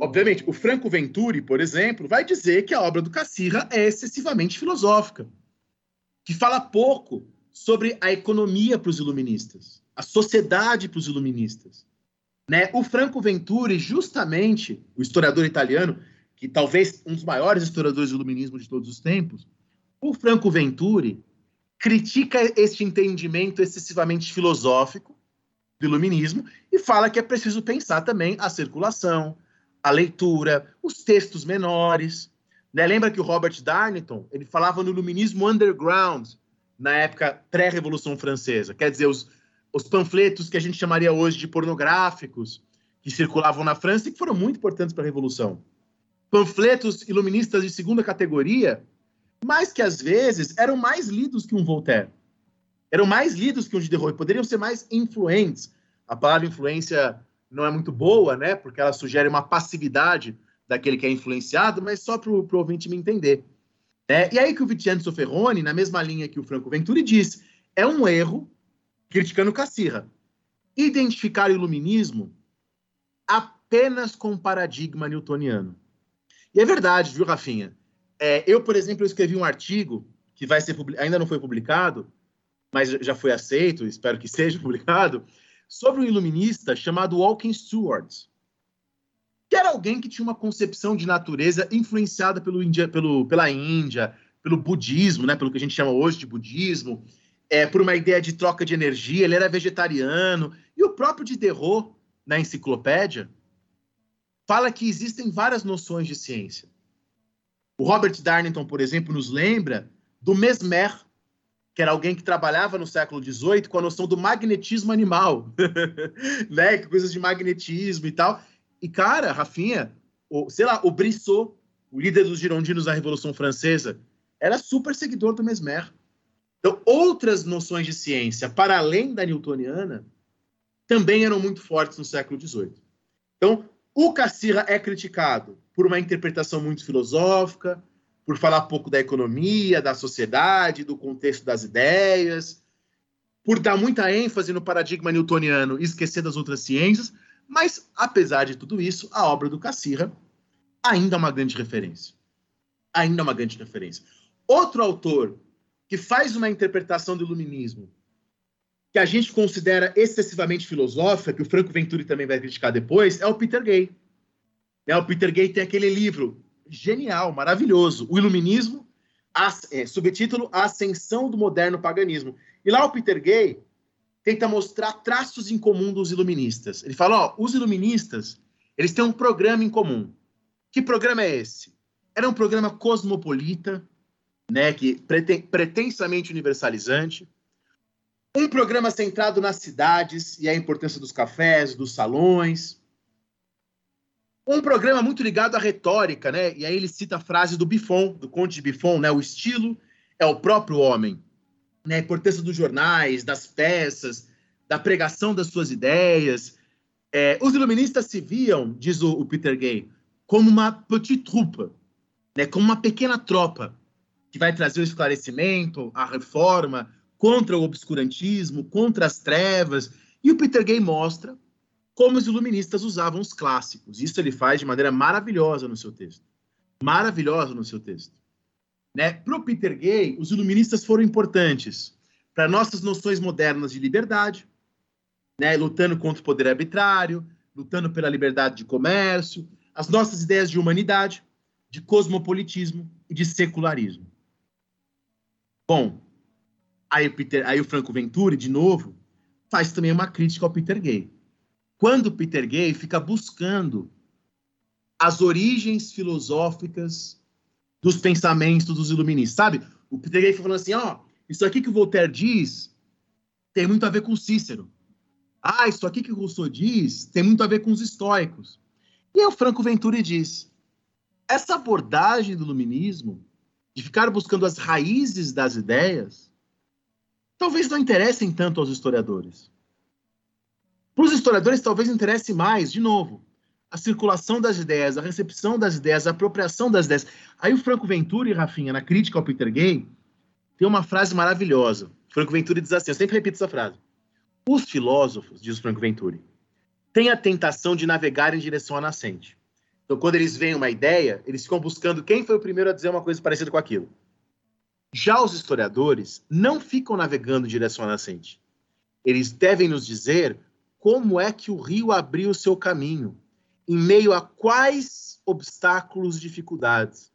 Obviamente, o Franco Venturi, por exemplo, vai dizer que a obra do Cassirra é excessivamente filosófica que fala pouco sobre a economia para os iluministas, a sociedade para os iluministas. Né? O Franco Venturi, justamente, o historiador italiano, que talvez um dos maiores historiadores do iluminismo de todos os tempos, o Franco Venturi critica este entendimento excessivamente filosófico do iluminismo e fala que é preciso pensar também a circulação, a leitura, os textos menores, né? Lembra que o Robert Darnton ele falava no iluminismo underground na época pré-revolução francesa, quer dizer os, os panfletos que a gente chamaria hoje de pornográficos que circulavam na França e que foram muito importantes para a revolução. Panfletos iluministas de segunda categoria, mas que às vezes eram mais lidos que um Voltaire. Eram mais lidos que um Diderot, poderiam ser mais influentes. A palavra influência não é muito boa, né? Porque ela sugere uma passividade daquele que é influenciado, mas só para o ouvinte me entender. É, e aí que o Vincenzo Ferroni, na mesma linha que o Franco Venturi, diz, é um erro, criticando Cassirra, identificar o iluminismo apenas com paradigma newtoniano. E é verdade, viu, Rafinha? É, eu, por exemplo, escrevi um artigo que vai ser ainda não foi publicado, mas já foi aceito, espero que seja *laughs* publicado, sobre um iluminista chamado Walking Stewart que era alguém que tinha uma concepção de natureza influenciada pelo Índia, pelo, pela Índia, pelo budismo, né, pelo que a gente chama hoje de budismo, é, por uma ideia de troca de energia, ele era vegetariano, e o próprio Diderot, na enciclopédia, fala que existem várias noções de ciência. O Robert Darnton, por exemplo, nos lembra do Mesmer, que era alguém que trabalhava no século XVIII com a noção do magnetismo animal, *laughs* né? Coisas de magnetismo e tal. E, cara, Rafinha, o, sei lá, o Brissot, o líder dos girondinos da Revolução Francesa, era super seguidor do Mesmer. Então, outras noções de ciência, para além da newtoniana, também eram muito fortes no século XVIII. Então, o Cassirra é criticado por uma interpretação muito filosófica, por falar pouco da economia, da sociedade, do contexto das ideias, por dar muita ênfase no paradigma newtoniano e esquecer das outras ciências, mas, apesar de tudo isso, a obra do Cassirra ainda é uma grande referência. Ainda é uma grande referência. Outro autor que faz uma interpretação do iluminismo que a gente considera excessivamente filosófica, que o Franco Venturi também vai criticar depois, é o Peter Gay. É, o Peter Gay tem aquele livro genial, maravilhoso, O Iluminismo, é, subtítulo A Ascensão do Moderno Paganismo. E lá o Peter Gay tenta mostrar traços em comum dos iluministas. Ele fala, ó, os iluministas, eles têm um programa em comum. Que programa é esse? Era um programa cosmopolita, né, que preten pretensamente universalizante, um programa centrado nas cidades e a importância dos cafés, dos salões, um programa muito ligado à retórica, né? E aí ele cita a frase do Buffon, do Conde de Buffon, né? O estilo é o próprio homem, né? A importância dos jornais, das peças, da pregação das suas ideias. É, os iluministas se viam, diz o, o Peter Gay, como uma petite troupe, né? Como uma pequena tropa que vai trazer o esclarecimento, a reforma contra o obscurantismo, contra as trevas. E o Peter Gay mostra como os iluministas usavam os clássicos. Isso ele faz de maneira maravilhosa no seu texto. Maravilhosa no seu texto. Né? Para o Peter Gay, os iluministas foram importantes para nossas noções modernas de liberdade, né? lutando contra o poder arbitrário, lutando pela liberdade de comércio, as nossas ideias de humanidade, de cosmopolitismo e de secularismo. Bom, aí o, Peter, aí o Franco Venturi, de novo, faz também uma crítica ao Peter Gay quando Peter Gay fica buscando as origens filosóficas dos pensamentos dos iluministas, sabe? O Peter Gay fica falando assim, ó, isso aqui que o Voltaire diz tem muito a ver com Cícero. Ah, isso aqui que o Rousseau diz tem muito a ver com os estoicos. E aí o Franco Venturi diz, essa abordagem do iluminismo, de ficar buscando as raízes das ideias, talvez não interessem tanto aos historiadores. Para os historiadores, talvez interesse mais, de novo, a circulação das ideias, a recepção das ideias, a apropriação das ideias. Aí o Franco Venturi, Rafinha, na crítica ao Peter Gay, tem uma frase maravilhosa. Franco Venturi diz assim, eu sempre repito essa frase. Os filósofos, diz Franco Venturi, têm a tentação de navegar em direção à nascente. Então, quando eles veem uma ideia, eles ficam buscando quem foi o primeiro a dizer uma coisa parecida com aquilo. Já os historiadores não ficam navegando em direção à nascente. Eles devem nos dizer como é que o rio abriu seu caminho, em meio a quais obstáculos, dificuldades.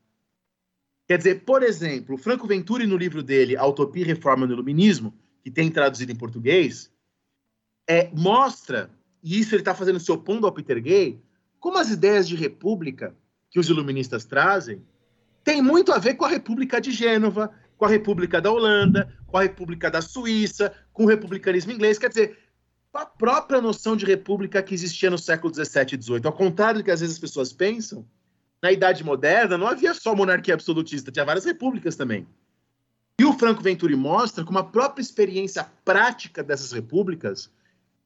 Quer dizer, por exemplo, Franco Venturi, no livro dele, A Utopia e Reforma no Iluminismo, que tem traduzido em português, é, mostra, e isso ele está fazendo se opondo ao Peter Gay, como as ideias de república que os iluministas trazem têm muito a ver com a República de Gênova, com a República da Holanda, com a República da Suíça, com o republicanismo inglês. Quer dizer, a própria noção de república que existia no século XVII e XVIII. Ao contrário do que às vezes as pessoas pensam, na Idade Moderna não havia só monarquia absolutista, tinha várias repúblicas também. E o Franco Venturi mostra como a própria experiência prática dessas repúblicas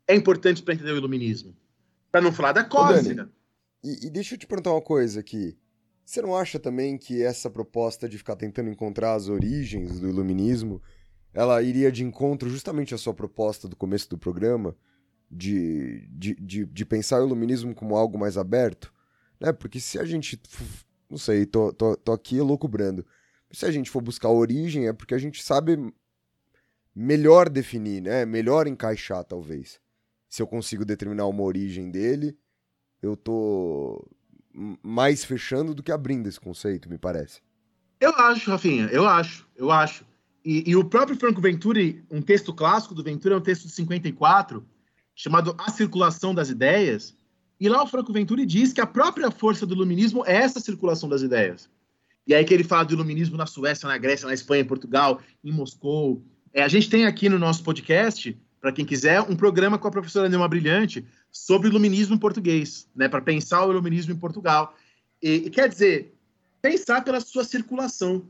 é importante para entender o iluminismo. Para não falar da Córcega. E, e deixa eu te perguntar uma coisa aqui. Você não acha também que essa proposta de ficar tentando encontrar as origens do iluminismo ela iria de encontro justamente à sua proposta do começo do programa, de, de, de, de pensar o iluminismo como algo mais aberto, né? Porque se a gente. Não sei, tô, tô, tô aqui loucubrando. Se a gente for buscar a origem, é porque a gente sabe melhor definir, né? Melhor encaixar, talvez. Se eu consigo determinar uma origem dele, eu tô mais fechando do que abrindo esse conceito, me parece. Eu acho, Rafinha, eu acho, eu acho. E, e, o próprio Franco Venturi, um texto clássico do Venturi, é um texto de 54, chamado A Circulação das Ideias. E lá o Franco Venturi diz que a própria força do iluminismo é essa circulação das ideias. E aí que ele fala do iluminismo na Suécia, na Grécia, na Espanha, em Portugal, em Moscou. É, a gente tem aqui no nosso podcast, para quem quiser, um programa com a professora Neuma Brilhante sobre iluminismo em português, né, para pensar o iluminismo em Portugal. E, e quer dizer, pensar pela sua circulação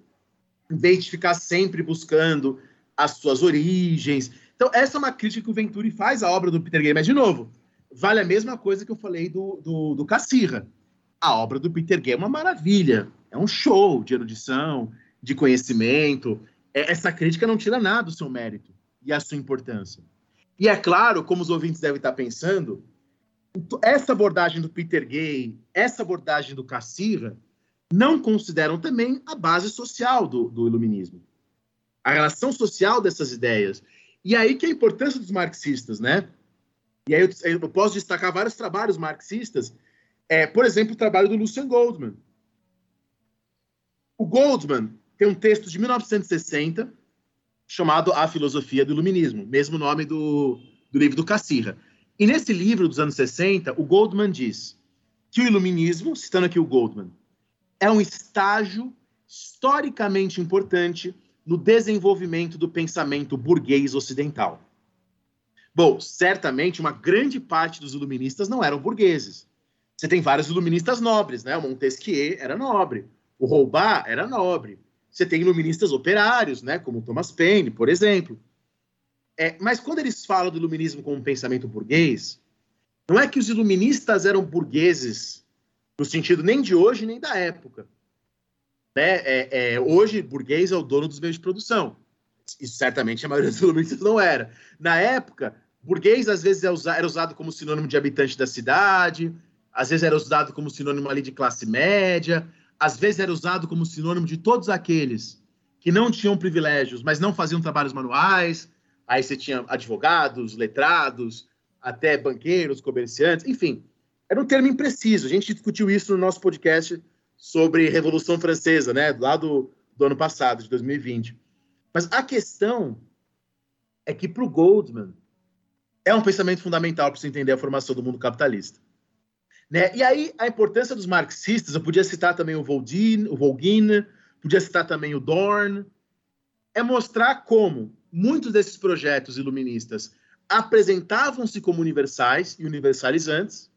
em vez de ficar sempre buscando as suas origens. Então, essa é uma crítica que o Venturi faz à obra do Peter Gay. Mas, de novo, vale a mesma coisa que eu falei do, do, do Cassirra. A obra do Peter Gay é uma maravilha. É um show de erudição, de conhecimento. É, essa crítica não tira nada do seu mérito e a sua importância. E é claro, como os ouvintes devem estar pensando, essa abordagem do Peter Gay, essa abordagem do Cassirra, não consideram também a base social do, do iluminismo, a relação social dessas ideias. E aí que é a importância dos marxistas, né? E aí eu, eu posso destacar vários trabalhos marxistas, é, por exemplo, o trabalho do Lucien Goldman. O Goldman tem um texto de 1960 chamado A Filosofia do Iluminismo, mesmo nome do, do livro do Cassirra. E nesse livro dos anos 60, o Goldman diz que o iluminismo, citando aqui o Goldman, é um estágio historicamente importante no desenvolvimento do pensamento burguês ocidental. Bom, certamente uma grande parte dos iluministas não eram burgueses. Você tem vários iluministas nobres, né? O Montesquieu era nobre, o Holbach era nobre. Você tem iluministas operários, né? Como Thomas Paine, por exemplo. É, mas quando eles falam do iluminismo como um pensamento burguês, não é que os iluministas eram burgueses no sentido nem de hoje nem da época. Né? É, é, hoje, burguês é o dono dos meios de produção. Isso certamente a maioria dos iluministas não era. Na época, burguês às vezes é era usado como sinônimo de habitante da cidade, às vezes era usado como sinônimo ali de classe média, às vezes era usado como sinônimo de todos aqueles que não tinham privilégios, mas não faziam trabalhos manuais. Aí você tinha advogados, letrados, até banqueiros, comerciantes, enfim. Era um termo impreciso. A gente discutiu isso no nosso podcast sobre Revolução Francesa, né? Lá do, do ano passado, de 2020. Mas a questão é que para o Goldman é um pensamento fundamental para você entender a formação do mundo capitalista. Né? E aí a importância dos marxistas, eu podia citar também o Volgin, o Volgin, podia citar também o Dorn, é mostrar como muitos desses projetos iluministas apresentavam-se como universais e universalizantes,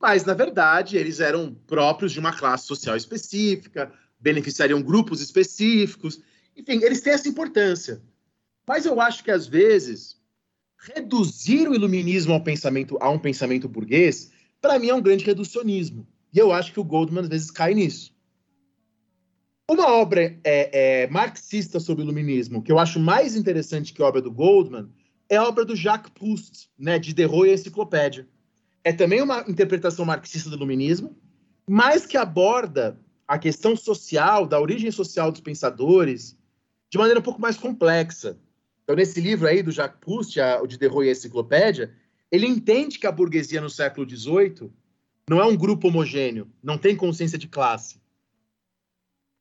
mas na verdade eles eram próprios de uma classe social específica, beneficiariam grupos específicos, enfim, eles têm essa importância. Mas eu acho que às vezes reduzir o iluminismo ao pensamento a um pensamento burguês, para mim é um grande reducionismo. E eu acho que o Goldman às vezes cai nisso. Uma obra é, é, marxista sobre o iluminismo que eu acho mais interessante que a obra do Goldman é a obra do Jacques Proust, né, de Derro e a Enciclopédia. É também uma interpretação marxista do iluminismo, mas que aborda a questão social, da origem social dos pensadores, de maneira um pouco mais complexa. Então, nesse livro aí do Jacques Proust, a, o de Derro e a Enciclopédia, ele entende que a burguesia no século XVIII não é um grupo homogêneo, não tem consciência de classe.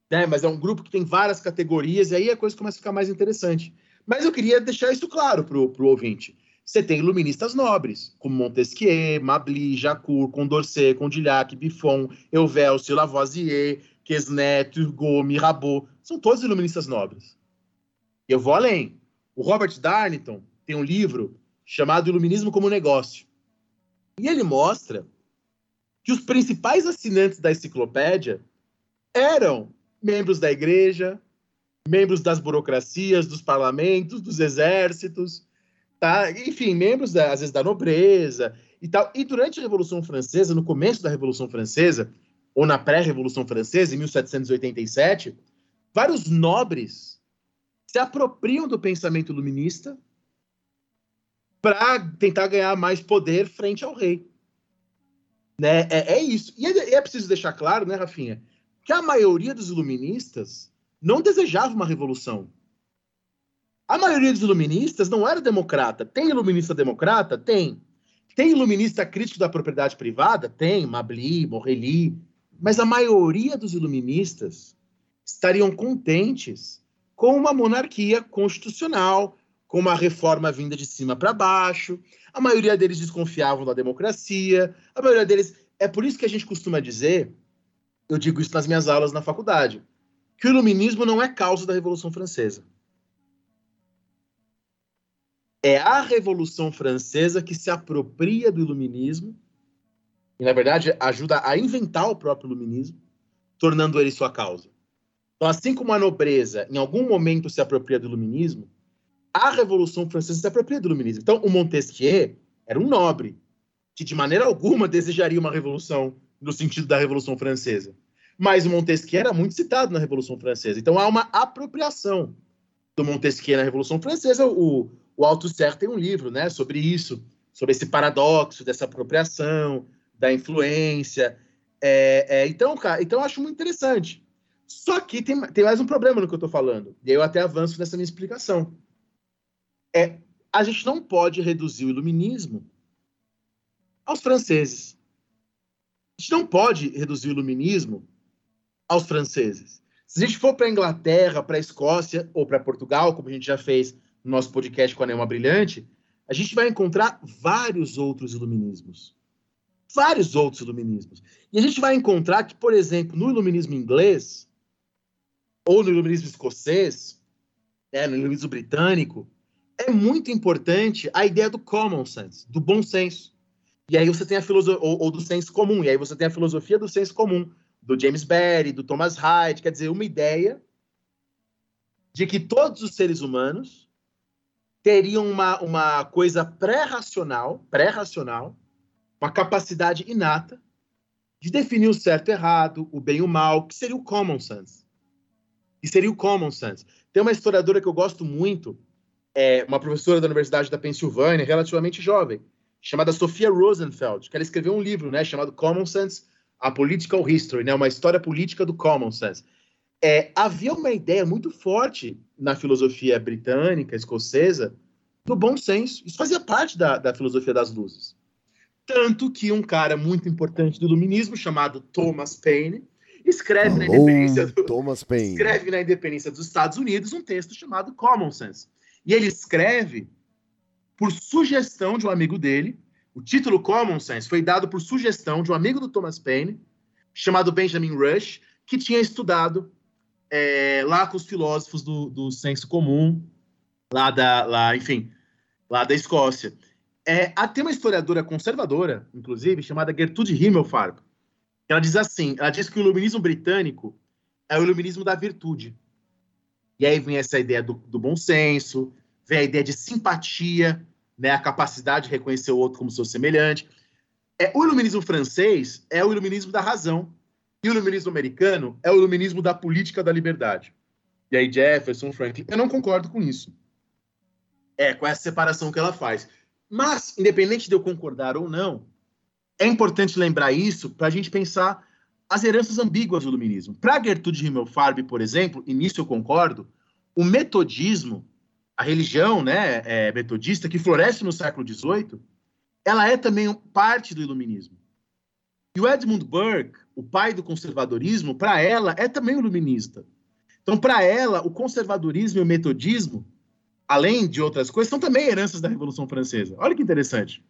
Né? Mas é um grupo que tem várias categorias, e aí a coisa começa a ficar mais interessante. Mas eu queria deixar isso claro para o ouvinte. Você tem iluministas nobres, como Montesquieu, Mably, Jacour, Condorcet, Condillac, Buffon, Euvelcio, Lavoisier, Quesnet, Turgot, Mirabeau. São todos iluministas nobres. Eu vou além. O Robert Darnton tem um livro chamado Iluminismo como Negócio. E ele mostra que os principais assinantes da enciclopédia eram membros da igreja, membros das burocracias, dos parlamentos, dos exércitos, tá? enfim, membros, da, às vezes, da nobreza e tal. E durante a Revolução Francesa, no começo da Revolução Francesa, ou na pré-Revolução Francesa, em 1787, vários nobres se apropriam do pensamento iluminista para tentar ganhar mais poder frente ao rei. Né? É, é isso. E é, é preciso deixar claro, né, Rafinha, que a maioria dos iluministas não desejava uma revolução. A maioria dos iluministas não era democrata. Tem iluminista democrata? Tem. Tem iluminista crítico da propriedade privada? Tem, Mably, Morelli. Mas a maioria dos iluministas estariam contentes com uma monarquia constitucional, com uma reforma vinda de cima para baixo. A maioria deles desconfiavam da democracia. A maioria deles. É por isso que a gente costuma dizer, eu digo isso nas minhas aulas na faculdade que o iluminismo não é causa da Revolução Francesa. É a Revolução Francesa que se apropria do iluminismo e, na verdade, ajuda a inventar o próprio iluminismo, tornando ele sua causa. Então, assim como a nobreza, em algum momento, se apropria do iluminismo, a Revolução Francesa se apropria do iluminismo. Então, o Montesquieu era um nobre que, de maneira alguma, *laughs* desejaria uma revolução no sentido da Revolução Francesa. Mas o Montesquieu era muito citado na Revolução Francesa. Então há uma apropriação do Montesquieu na Revolução Francesa. O, o Althusser tem um livro né, sobre isso, sobre esse paradoxo dessa apropriação, da influência. É, é, então, cara, então eu acho muito interessante. Só que tem, tem mais um problema no que eu estou falando. E aí eu até avanço nessa minha explicação. É, a gente não pode reduzir o iluminismo aos franceses. A gente não pode reduzir o iluminismo aos franceses. Se a gente for para a Inglaterra, para a Escócia ou para Portugal, como a gente já fez no nosso podcast com a Neuma Brilhante, a gente vai encontrar vários outros iluminismos. Vários outros iluminismos. E a gente vai encontrar que, por exemplo, no iluminismo inglês, ou no iluminismo escocês, né, no iluminismo britânico, é muito importante a ideia do common sense, do bom senso. E aí você tem a filosofia, ou, ou, do senso comum, e aí você tem a filosofia do senso comum, do James Berry, do Thomas Hyde, quer dizer, uma ideia de que todos os seres humanos teriam uma, uma coisa pré-racional, pré-racional, uma capacidade inata de definir o certo e errado, o bem e o mal, que seria o common sense. Que seria o common sense. Tem uma historiadora que eu gosto muito, é uma professora da Universidade da Pensilvânia, relativamente jovem, chamada Sofia Rosenfeld, que ela escreveu um livro, né, chamado Common Sense: A Political History, né, uma história política do common sense. É, havia uma ideia muito forte na filosofia britânica, escocesa, do bom senso. Isso fazia parte da, da filosofia das luzes. Tanto que um cara muito importante do iluminismo, chamado Thomas Paine, escreve na independência do, Thomas Paine. escreve na independência dos Estados Unidos um texto chamado Common Sense. E ele escreve por sugestão de um amigo dele. O título Common Sense foi dado por sugestão de um amigo do Thomas Paine, chamado Benjamin Rush, que tinha estudado é, lá com os filósofos do, do senso comum, lá da, lá, enfim, lá da Escócia. É, tem uma historiadora conservadora, inclusive, chamada Gertrude Himmelfarb. Ela diz assim, ela diz que o iluminismo britânico é o iluminismo da virtude. E aí vem essa ideia do, do bom senso, vem a ideia de simpatia, né, a capacidade de reconhecer o outro como seu semelhante. É, o iluminismo francês é o iluminismo da razão, e o iluminismo americano é o iluminismo da política da liberdade. E aí Jefferson, Franklin, eu não concordo com isso. É, com essa separação que ela faz. Mas, independente de eu concordar ou não, é importante lembrar isso para a gente pensar as heranças ambíguas do iluminismo. Para Gertrude Himmelfarb, por exemplo, e nisso eu concordo, o metodismo a religião né, é, metodista, que floresce no século XVIII, ela é também parte do iluminismo. E o Edmund Burke, o pai do conservadorismo, para ela é também iluminista. Então, para ela, o conservadorismo e o metodismo, além de outras coisas, são também heranças da Revolução Francesa. Olha que interessante.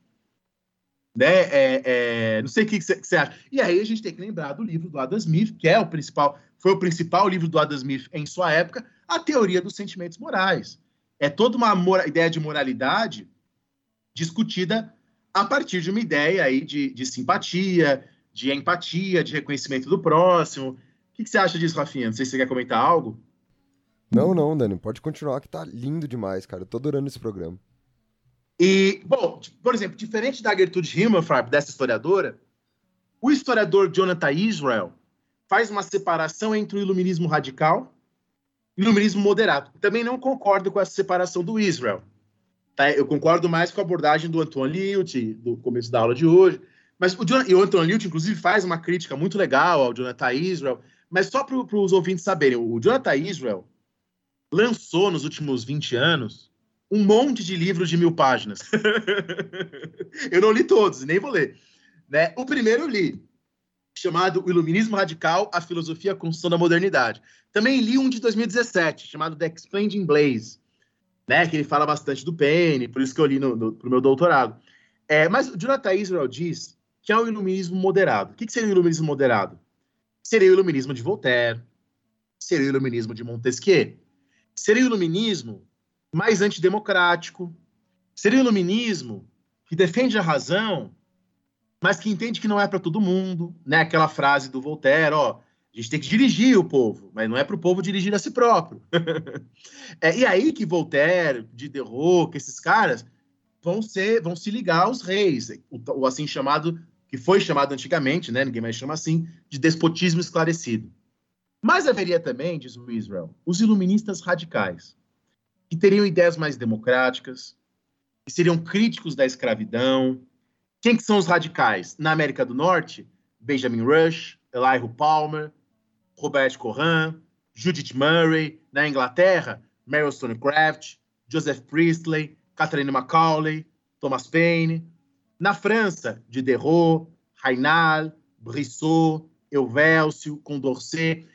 Né? É, é, não sei o que você acha. E aí a gente tem que lembrar do livro do Adam Smith, que é o principal, foi o principal livro do Adam Smith em sua época, a teoria dos sentimentos morais é toda uma ideia de moralidade discutida a partir de uma ideia aí de, de simpatia, de empatia, de reconhecimento do próximo. O que, que, você acha disso, Rafinha? Não sei se você quer comentar algo. Não, não, Dani, pode continuar que tá lindo demais, cara. Eu tô adorando esse programa. E, bom, por exemplo, diferente da Gertrude Himmelfarb, dessa historiadora, o historiador Jonathan Israel faz uma separação entre o iluminismo radical iluminismo moderado. Também não concordo com essa separação do Israel. Tá? Eu concordo mais com a abordagem do Anton Liut, do começo da aula de hoje. Mas o, John, e o Anton Liut, inclusive, faz uma crítica muito legal ao Jonathan Israel. Mas só para os ouvintes saberem, o Jonathan Israel lançou nos últimos 20 anos um monte de livros de mil páginas. *laughs* eu não li todos, nem vou ler. Né? O primeiro eu li, chamado O Iluminismo Radical, a Filosofia e a Construção da Modernidade. Também li um de 2017, chamado The Explaining Blaze, né, que ele fala bastante do Penny, por isso que eu li no, no, pro meu doutorado. É, mas o Jonathan Israel diz que é o iluminismo moderado. O que, que seria o iluminismo moderado? Seria o iluminismo de Voltaire, seria o iluminismo de Montesquieu, seria o iluminismo mais antidemocrático, seria o iluminismo que defende a razão mas que entende que não é para todo mundo, né? Aquela frase do Voltaire, ó, a gente tem que dirigir o povo, mas não é para o povo dirigir a si próprio. *laughs* é, e aí que Voltaire, Diderot, que esses caras vão ser, vão se ligar aos reis, o, o assim chamado, que foi chamado antigamente, né? Ninguém mais chama assim, de despotismo esclarecido. Mas haveria também, diz o Israel, os iluministas radicais, que teriam ideias mais democráticas, que seriam críticos da escravidão, quem que são os radicais? Na América do Norte, Benjamin Rush, Elihu Palmer, Robert Coran, Judith Murray. Na Inglaterra, Meryl Stonecraft, Joseph Priestley, Catherine Macaulay, Thomas Paine. Na França, Diderot, Raynal, Brissot, Euvélcio, Condorcet.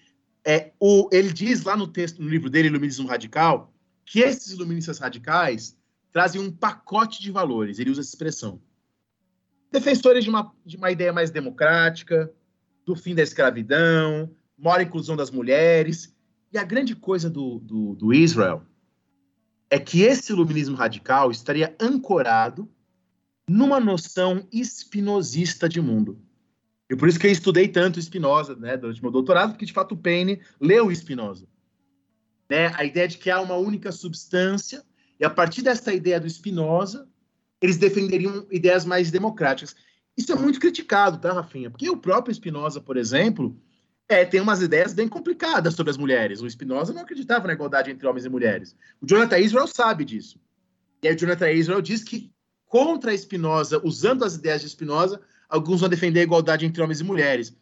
É, o, ele diz lá no texto, no livro dele, Iluminismo Radical, que esses iluministas radicais trazem um pacote de valores. Ele usa essa expressão. Defensores de uma, de uma ideia mais democrática, do fim da escravidão, maior inclusão das mulheres. E a grande coisa do, do, do Israel é que esse iluminismo radical estaria ancorado numa noção espinosista de mundo. E por isso que eu estudei tanto Spinoza, né, durante meu doutorado, porque de fato Paine leu Spinoza. Né, a ideia de que há uma única substância, e a partir dessa ideia do Spinoza, eles defenderiam ideias mais democráticas. Isso é muito criticado, tá, Rafinha? Porque o próprio Spinoza, por exemplo, é, tem umas ideias bem complicadas sobre as mulheres. O Spinoza não acreditava na igualdade entre homens e mulheres. O Jonathan Israel sabe disso. E aí o Jonathan Israel diz que contra Spinoza, usando as ideias de Spinoza, alguns vão defender a igualdade entre homens e mulheres.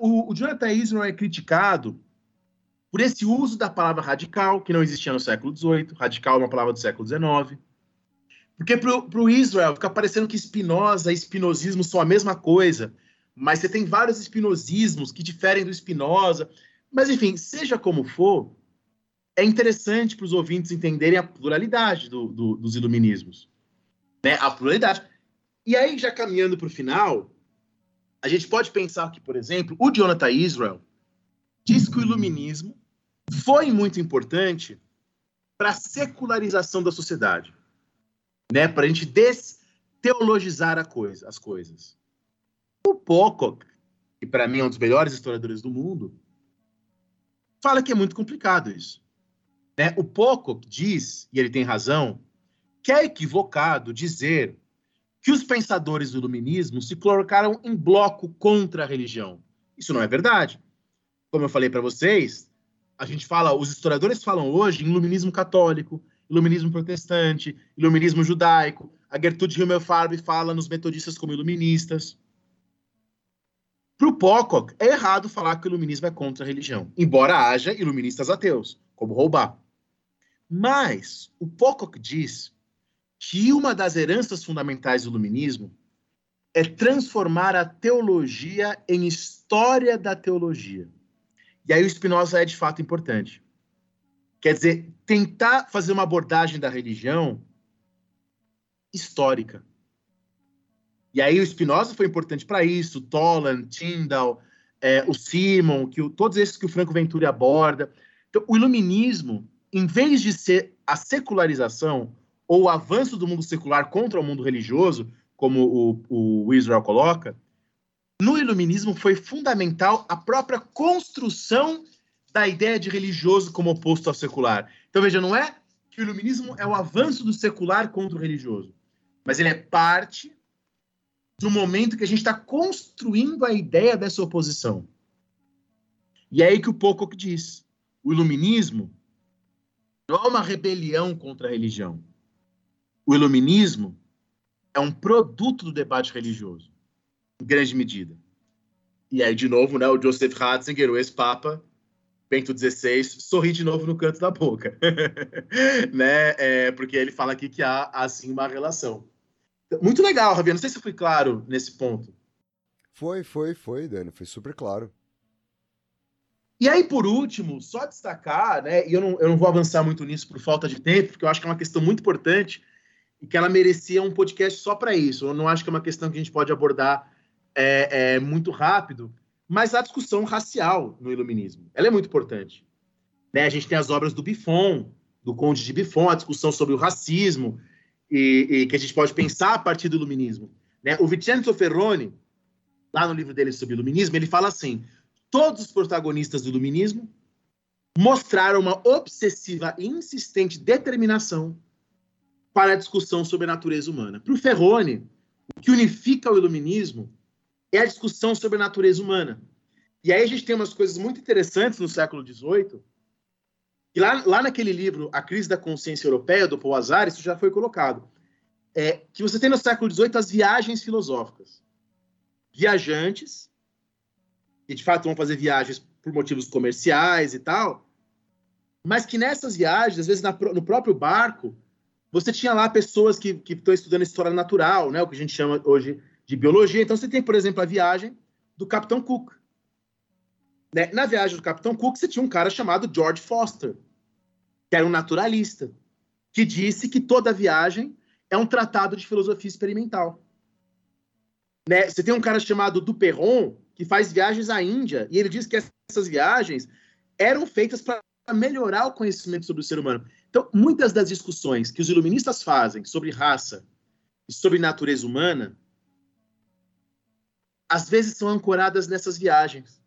O, o Jonathan Israel é criticado por esse uso da palavra radical, que não existia no século XVIII. Radical é uma palavra do século XIX. Porque para o Israel fica parecendo que Spinoza e espinosismo são a mesma coisa, mas você tem vários espinosismos que diferem do Spinoza. Mas, enfim, seja como for, é interessante para os ouvintes entenderem a pluralidade do, do, dos iluminismos. Né? A pluralidade. E aí, já caminhando para o final, a gente pode pensar que, por exemplo, o Jonathan Israel diz que o iluminismo foi muito importante para a secularização da sociedade né? Para a gente desteologizar a coisa, as coisas. O Pocock, que para mim é um dos melhores historiadores do mundo, fala que é muito complicado isso. Né? O Pocock diz, e ele tem razão, que é equivocado dizer que os pensadores do iluminismo se colocaram em bloco contra a religião. Isso não é verdade. Como eu falei para vocês, a gente fala, os historiadores falam hoje em iluminismo católico, iluminismo protestante, iluminismo judaico. A Gertrude Himmelfarb fala nos metodistas como iluministas. Para o Pocock, é errado falar que o iluminismo é contra a religião, embora haja iluministas ateus, como Roubar. Mas o Pocock diz que uma das heranças fundamentais do iluminismo é transformar a teologia em história da teologia. E aí o Spinoza é de fato importante. Quer dizer, tentar fazer uma abordagem da religião histórica. E aí o Spinoza foi importante para isso, Tolan, Tyndall, é, o Simon, que o, todos esses que o Franco Venturi aborda. Então, o iluminismo, em vez de ser a secularização ou o avanço do mundo secular contra o mundo religioso, como o, o Israel coloca, no iluminismo foi fundamental a própria construção da ideia de religioso como oposto ao secular. Então, veja, não é que o iluminismo é o avanço do secular contra o religioso, mas ele é parte do momento que a gente está construindo a ideia dessa oposição. E é aí que o Pocock diz: o iluminismo não é uma rebelião contra a religião. O iluminismo é um produto do debate religioso, em grande medida. E aí, de novo, né, o Joseph Ratzinger, o ex-papa, Bento XVI sorri de novo no canto da boca, *laughs* né? É, porque ele fala aqui que há assim uma relação. Muito legal, Rabi. Não sei se eu fui claro nesse ponto. Foi, foi, foi, Dani. Foi super claro. E aí, por último, só destacar, né? E eu não, eu não vou avançar muito nisso por falta de tempo, porque eu acho que é uma questão muito importante e que ela merecia um podcast só para isso. Eu não acho que é uma questão que a gente pode abordar é, é, muito rápido mas a discussão racial no iluminismo. Ela é muito importante. Né? A gente tem as obras do Buffon, do Conde de Buffon, a discussão sobre o racismo, e, e que a gente pode pensar a partir do iluminismo. Né? O Vincenzo Ferroni, lá no livro dele sobre iluminismo, ele fala assim: todos os protagonistas do iluminismo mostraram uma obsessiva e insistente determinação para a discussão sobre a natureza humana. Para o Ferroni, o que unifica o iluminismo é a discussão sobre a natureza humana. E aí a gente tem umas coisas muito interessantes no século XVIII, e lá, lá naquele livro, A Crise da Consciência Europeia, do Paul Azar, isso já foi colocado, é, que você tem no século XVIII as viagens filosóficas. Viajantes, que de fato vão fazer viagens por motivos comerciais e tal, mas que nessas viagens, às vezes na, no próprio barco, você tinha lá pessoas que, que estão estudando história natural, né, o que a gente chama hoje de biologia. Então, você tem, por exemplo, a viagem do Capitão Cook. Né? Na viagem do Capitão Cook, você tinha um cara chamado George Foster, que era um naturalista, que disse que toda viagem é um tratado de filosofia experimental. Né? Você tem um cara chamado Duperron, que faz viagens à Índia, e ele diz que essas viagens eram feitas para melhorar o conhecimento sobre o ser humano. Então, muitas das discussões que os iluministas fazem sobre raça e sobre natureza humana, às vezes são ancoradas nessas viagens.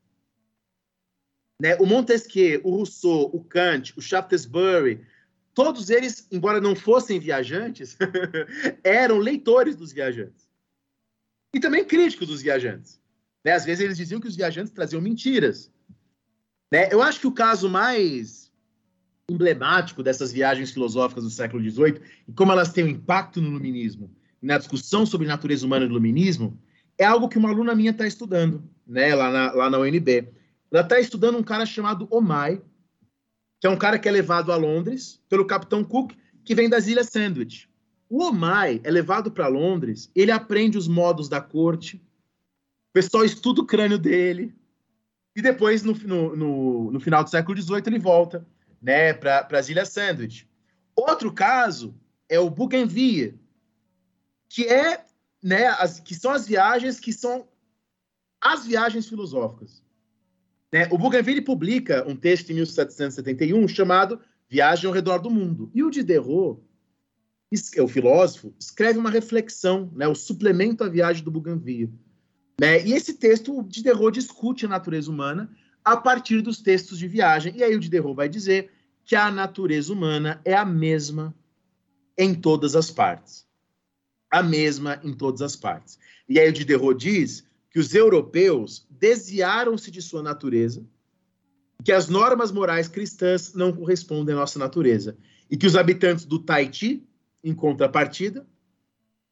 Né? O Montesquieu, o Rousseau, o Kant, o Shaftesbury, todos eles, embora não fossem viajantes, *laughs* eram leitores dos viajantes. E também críticos dos viajantes. Né? Às vezes eles diziam que os viajantes traziam mentiras. Né? Eu acho que o caso mais emblemático dessas viagens filosóficas do século XVIII e como elas têm um impacto no iluminismo, na discussão sobre natureza humana do iluminismo, é algo que uma aluna minha está estudando, né, lá na, lá na UNB. Ela está estudando um cara chamado Omai, que é um cara que é levado a Londres pelo Capitão Cook, que vem das Ilhas Sandwich. O Omai é levado para Londres, ele aprende os modos da corte, o pessoal estuda o crânio dele, e depois, no, no, no, no final do século XVIII, ele volta né, para as Ilhas Sandwich. Outro caso é o Bougainville, que é, né, as, que são as viagens que são as viagens filosóficas. Né? O Bougainville publica um texto em 1771 chamado Viagem ao Redor do Mundo. E o Diderot, o filósofo, escreve uma reflexão, né, o suplemento à viagem do Bougainville. Né? E esse texto, o Diderot discute a natureza humana a partir dos textos de viagem. E aí o Diderot vai dizer que a natureza humana é a mesma em todas as partes. A mesma em todas as partes. E aí o Diderot diz que os europeus desviaram-se de sua natureza, que as normas morais cristãs não correspondem à nossa natureza, e que os habitantes do Tahiti, em contrapartida,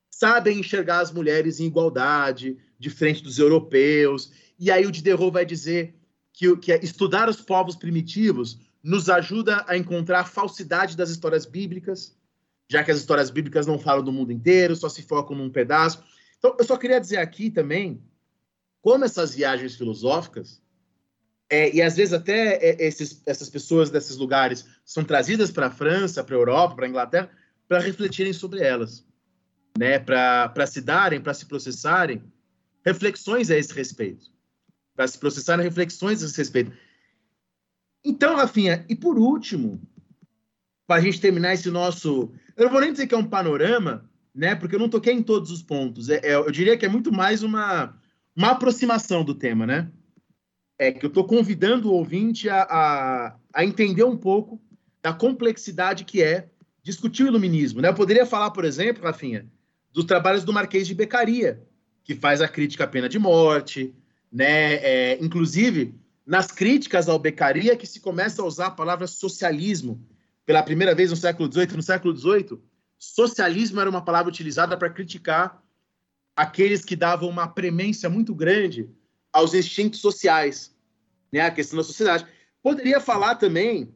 sabem enxergar as mulheres em igualdade, de frente dos europeus. E aí o Diderot vai dizer que, que é estudar os povos primitivos nos ajuda a encontrar a falsidade das histórias bíblicas, já que as histórias bíblicas não falam do mundo inteiro, só se focam num pedaço. Então, eu só queria dizer aqui também como essas viagens filosóficas, é, e às vezes até é, esses, essas pessoas desses lugares são trazidas para a França, para a Europa, para a Inglaterra, para refletirem sobre elas, né? para se darem, para se processarem reflexões a esse respeito. Para se processarem reflexões a esse respeito. Então, Rafinha, e por último, para a gente terminar esse nosso. Eu não vou nem dizer que é um panorama, né? Porque eu não toquei em todos os pontos. É, é, eu diria que é muito mais uma uma aproximação do tema, né? É que eu estou convidando o ouvinte a, a, a, entender um pouco da complexidade que é discutir o iluminismo. Né? Eu poderia falar, por exemplo, Rafinha, dos trabalhos do Marquês de Becaria, que faz a crítica à pena de morte, né? É, inclusive, nas críticas ao Becaria, que se começa a usar a palavra socialismo pela primeira vez no século XVIII. No século XVIII, socialismo era uma palavra utilizada para criticar aqueles que davam uma premência muito grande aos instintos sociais, né, a questão da sociedade. Poderia falar também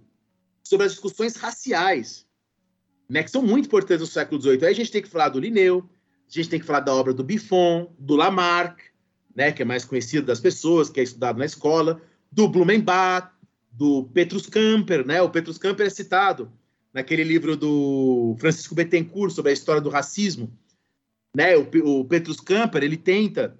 sobre as discussões raciais, né, que são muito importantes no século XVIII. Aí a gente tem que falar do Linneu, a gente tem que falar da obra do Buffon, do Lamarck, né, que é mais conhecido das pessoas, que é estudado na escola, do Blumenbach, do Petrus Camper, né? O Petrus Camper é citado naquele livro do Francisco Bettencourt sobre a história do racismo, né? O, o Petrus Camper ele tenta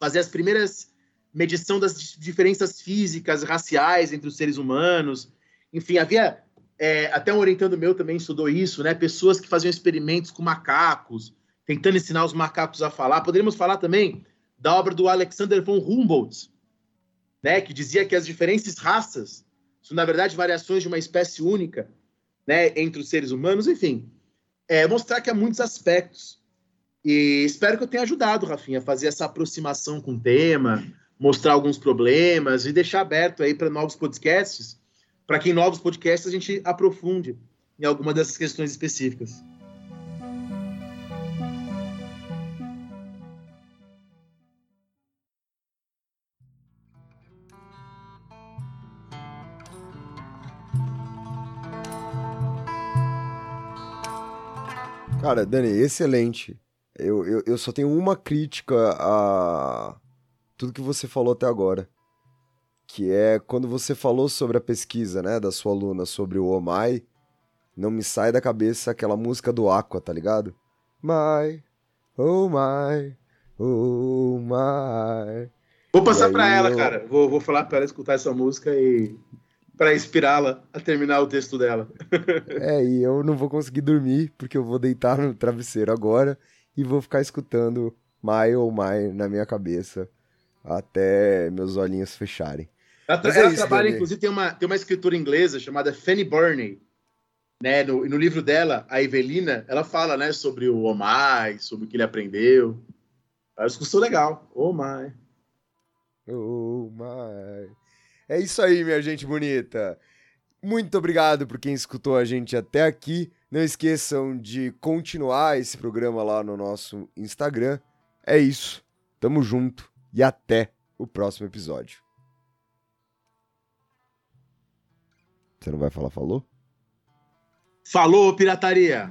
fazer as primeiras medição das diferenças físicas, raciais entre os seres humanos. Enfim, havia é, até um orientando meu também estudou isso, né? Pessoas que faziam experimentos com macacos, tentando ensinar os macacos a falar. Poderíamos falar também da obra do Alexander von Humboldt, né? Que dizia que as diferentes raças são na verdade variações de uma espécie única, né? Entre os seres humanos. Enfim, é, mostrar que há muitos aspectos e espero que eu tenha ajudado, Rafinha, a fazer essa aproximação com o tema, mostrar alguns problemas e deixar aberto aí para novos podcasts, para que em novos podcasts a gente aprofunde em alguma dessas questões específicas. Cara, Dani, excelente. Eu, eu, eu só tenho uma crítica a tudo que você falou até agora. que é quando você falou sobre a pesquisa, né, da sua aluna sobre o Oh My, não me sai da cabeça aquela música do Aqua, tá ligado? My, oh my, oh my. Vou passar pra aí ela, eu- cara. Vou, vou falar pra ela escutar essa música e pra inspirá-la a terminar o texto dela. É, e eu não vou conseguir dormir porque eu vou deitar no travesseiro agora e vou ficar escutando My oh my na minha cabeça até meus olhinhos fecharem. Ela, tra- é ela isso, trabalha, Dani. inclusive, tem uma, tem uma escritora inglesa chamada Fanny Burney. Né? No, no livro dela, a Evelina, ela fala né, sobre o Oh My, sobre o que ele aprendeu. É uma discussão legal. Oh My. Oh my. É isso aí, minha gente bonita. Muito obrigado por quem escutou a gente até aqui. Não esqueçam de continuar esse programa lá no nosso Instagram. É isso. Tamo junto e até o próximo episódio. Você não vai falar falou? Falou, pirataria!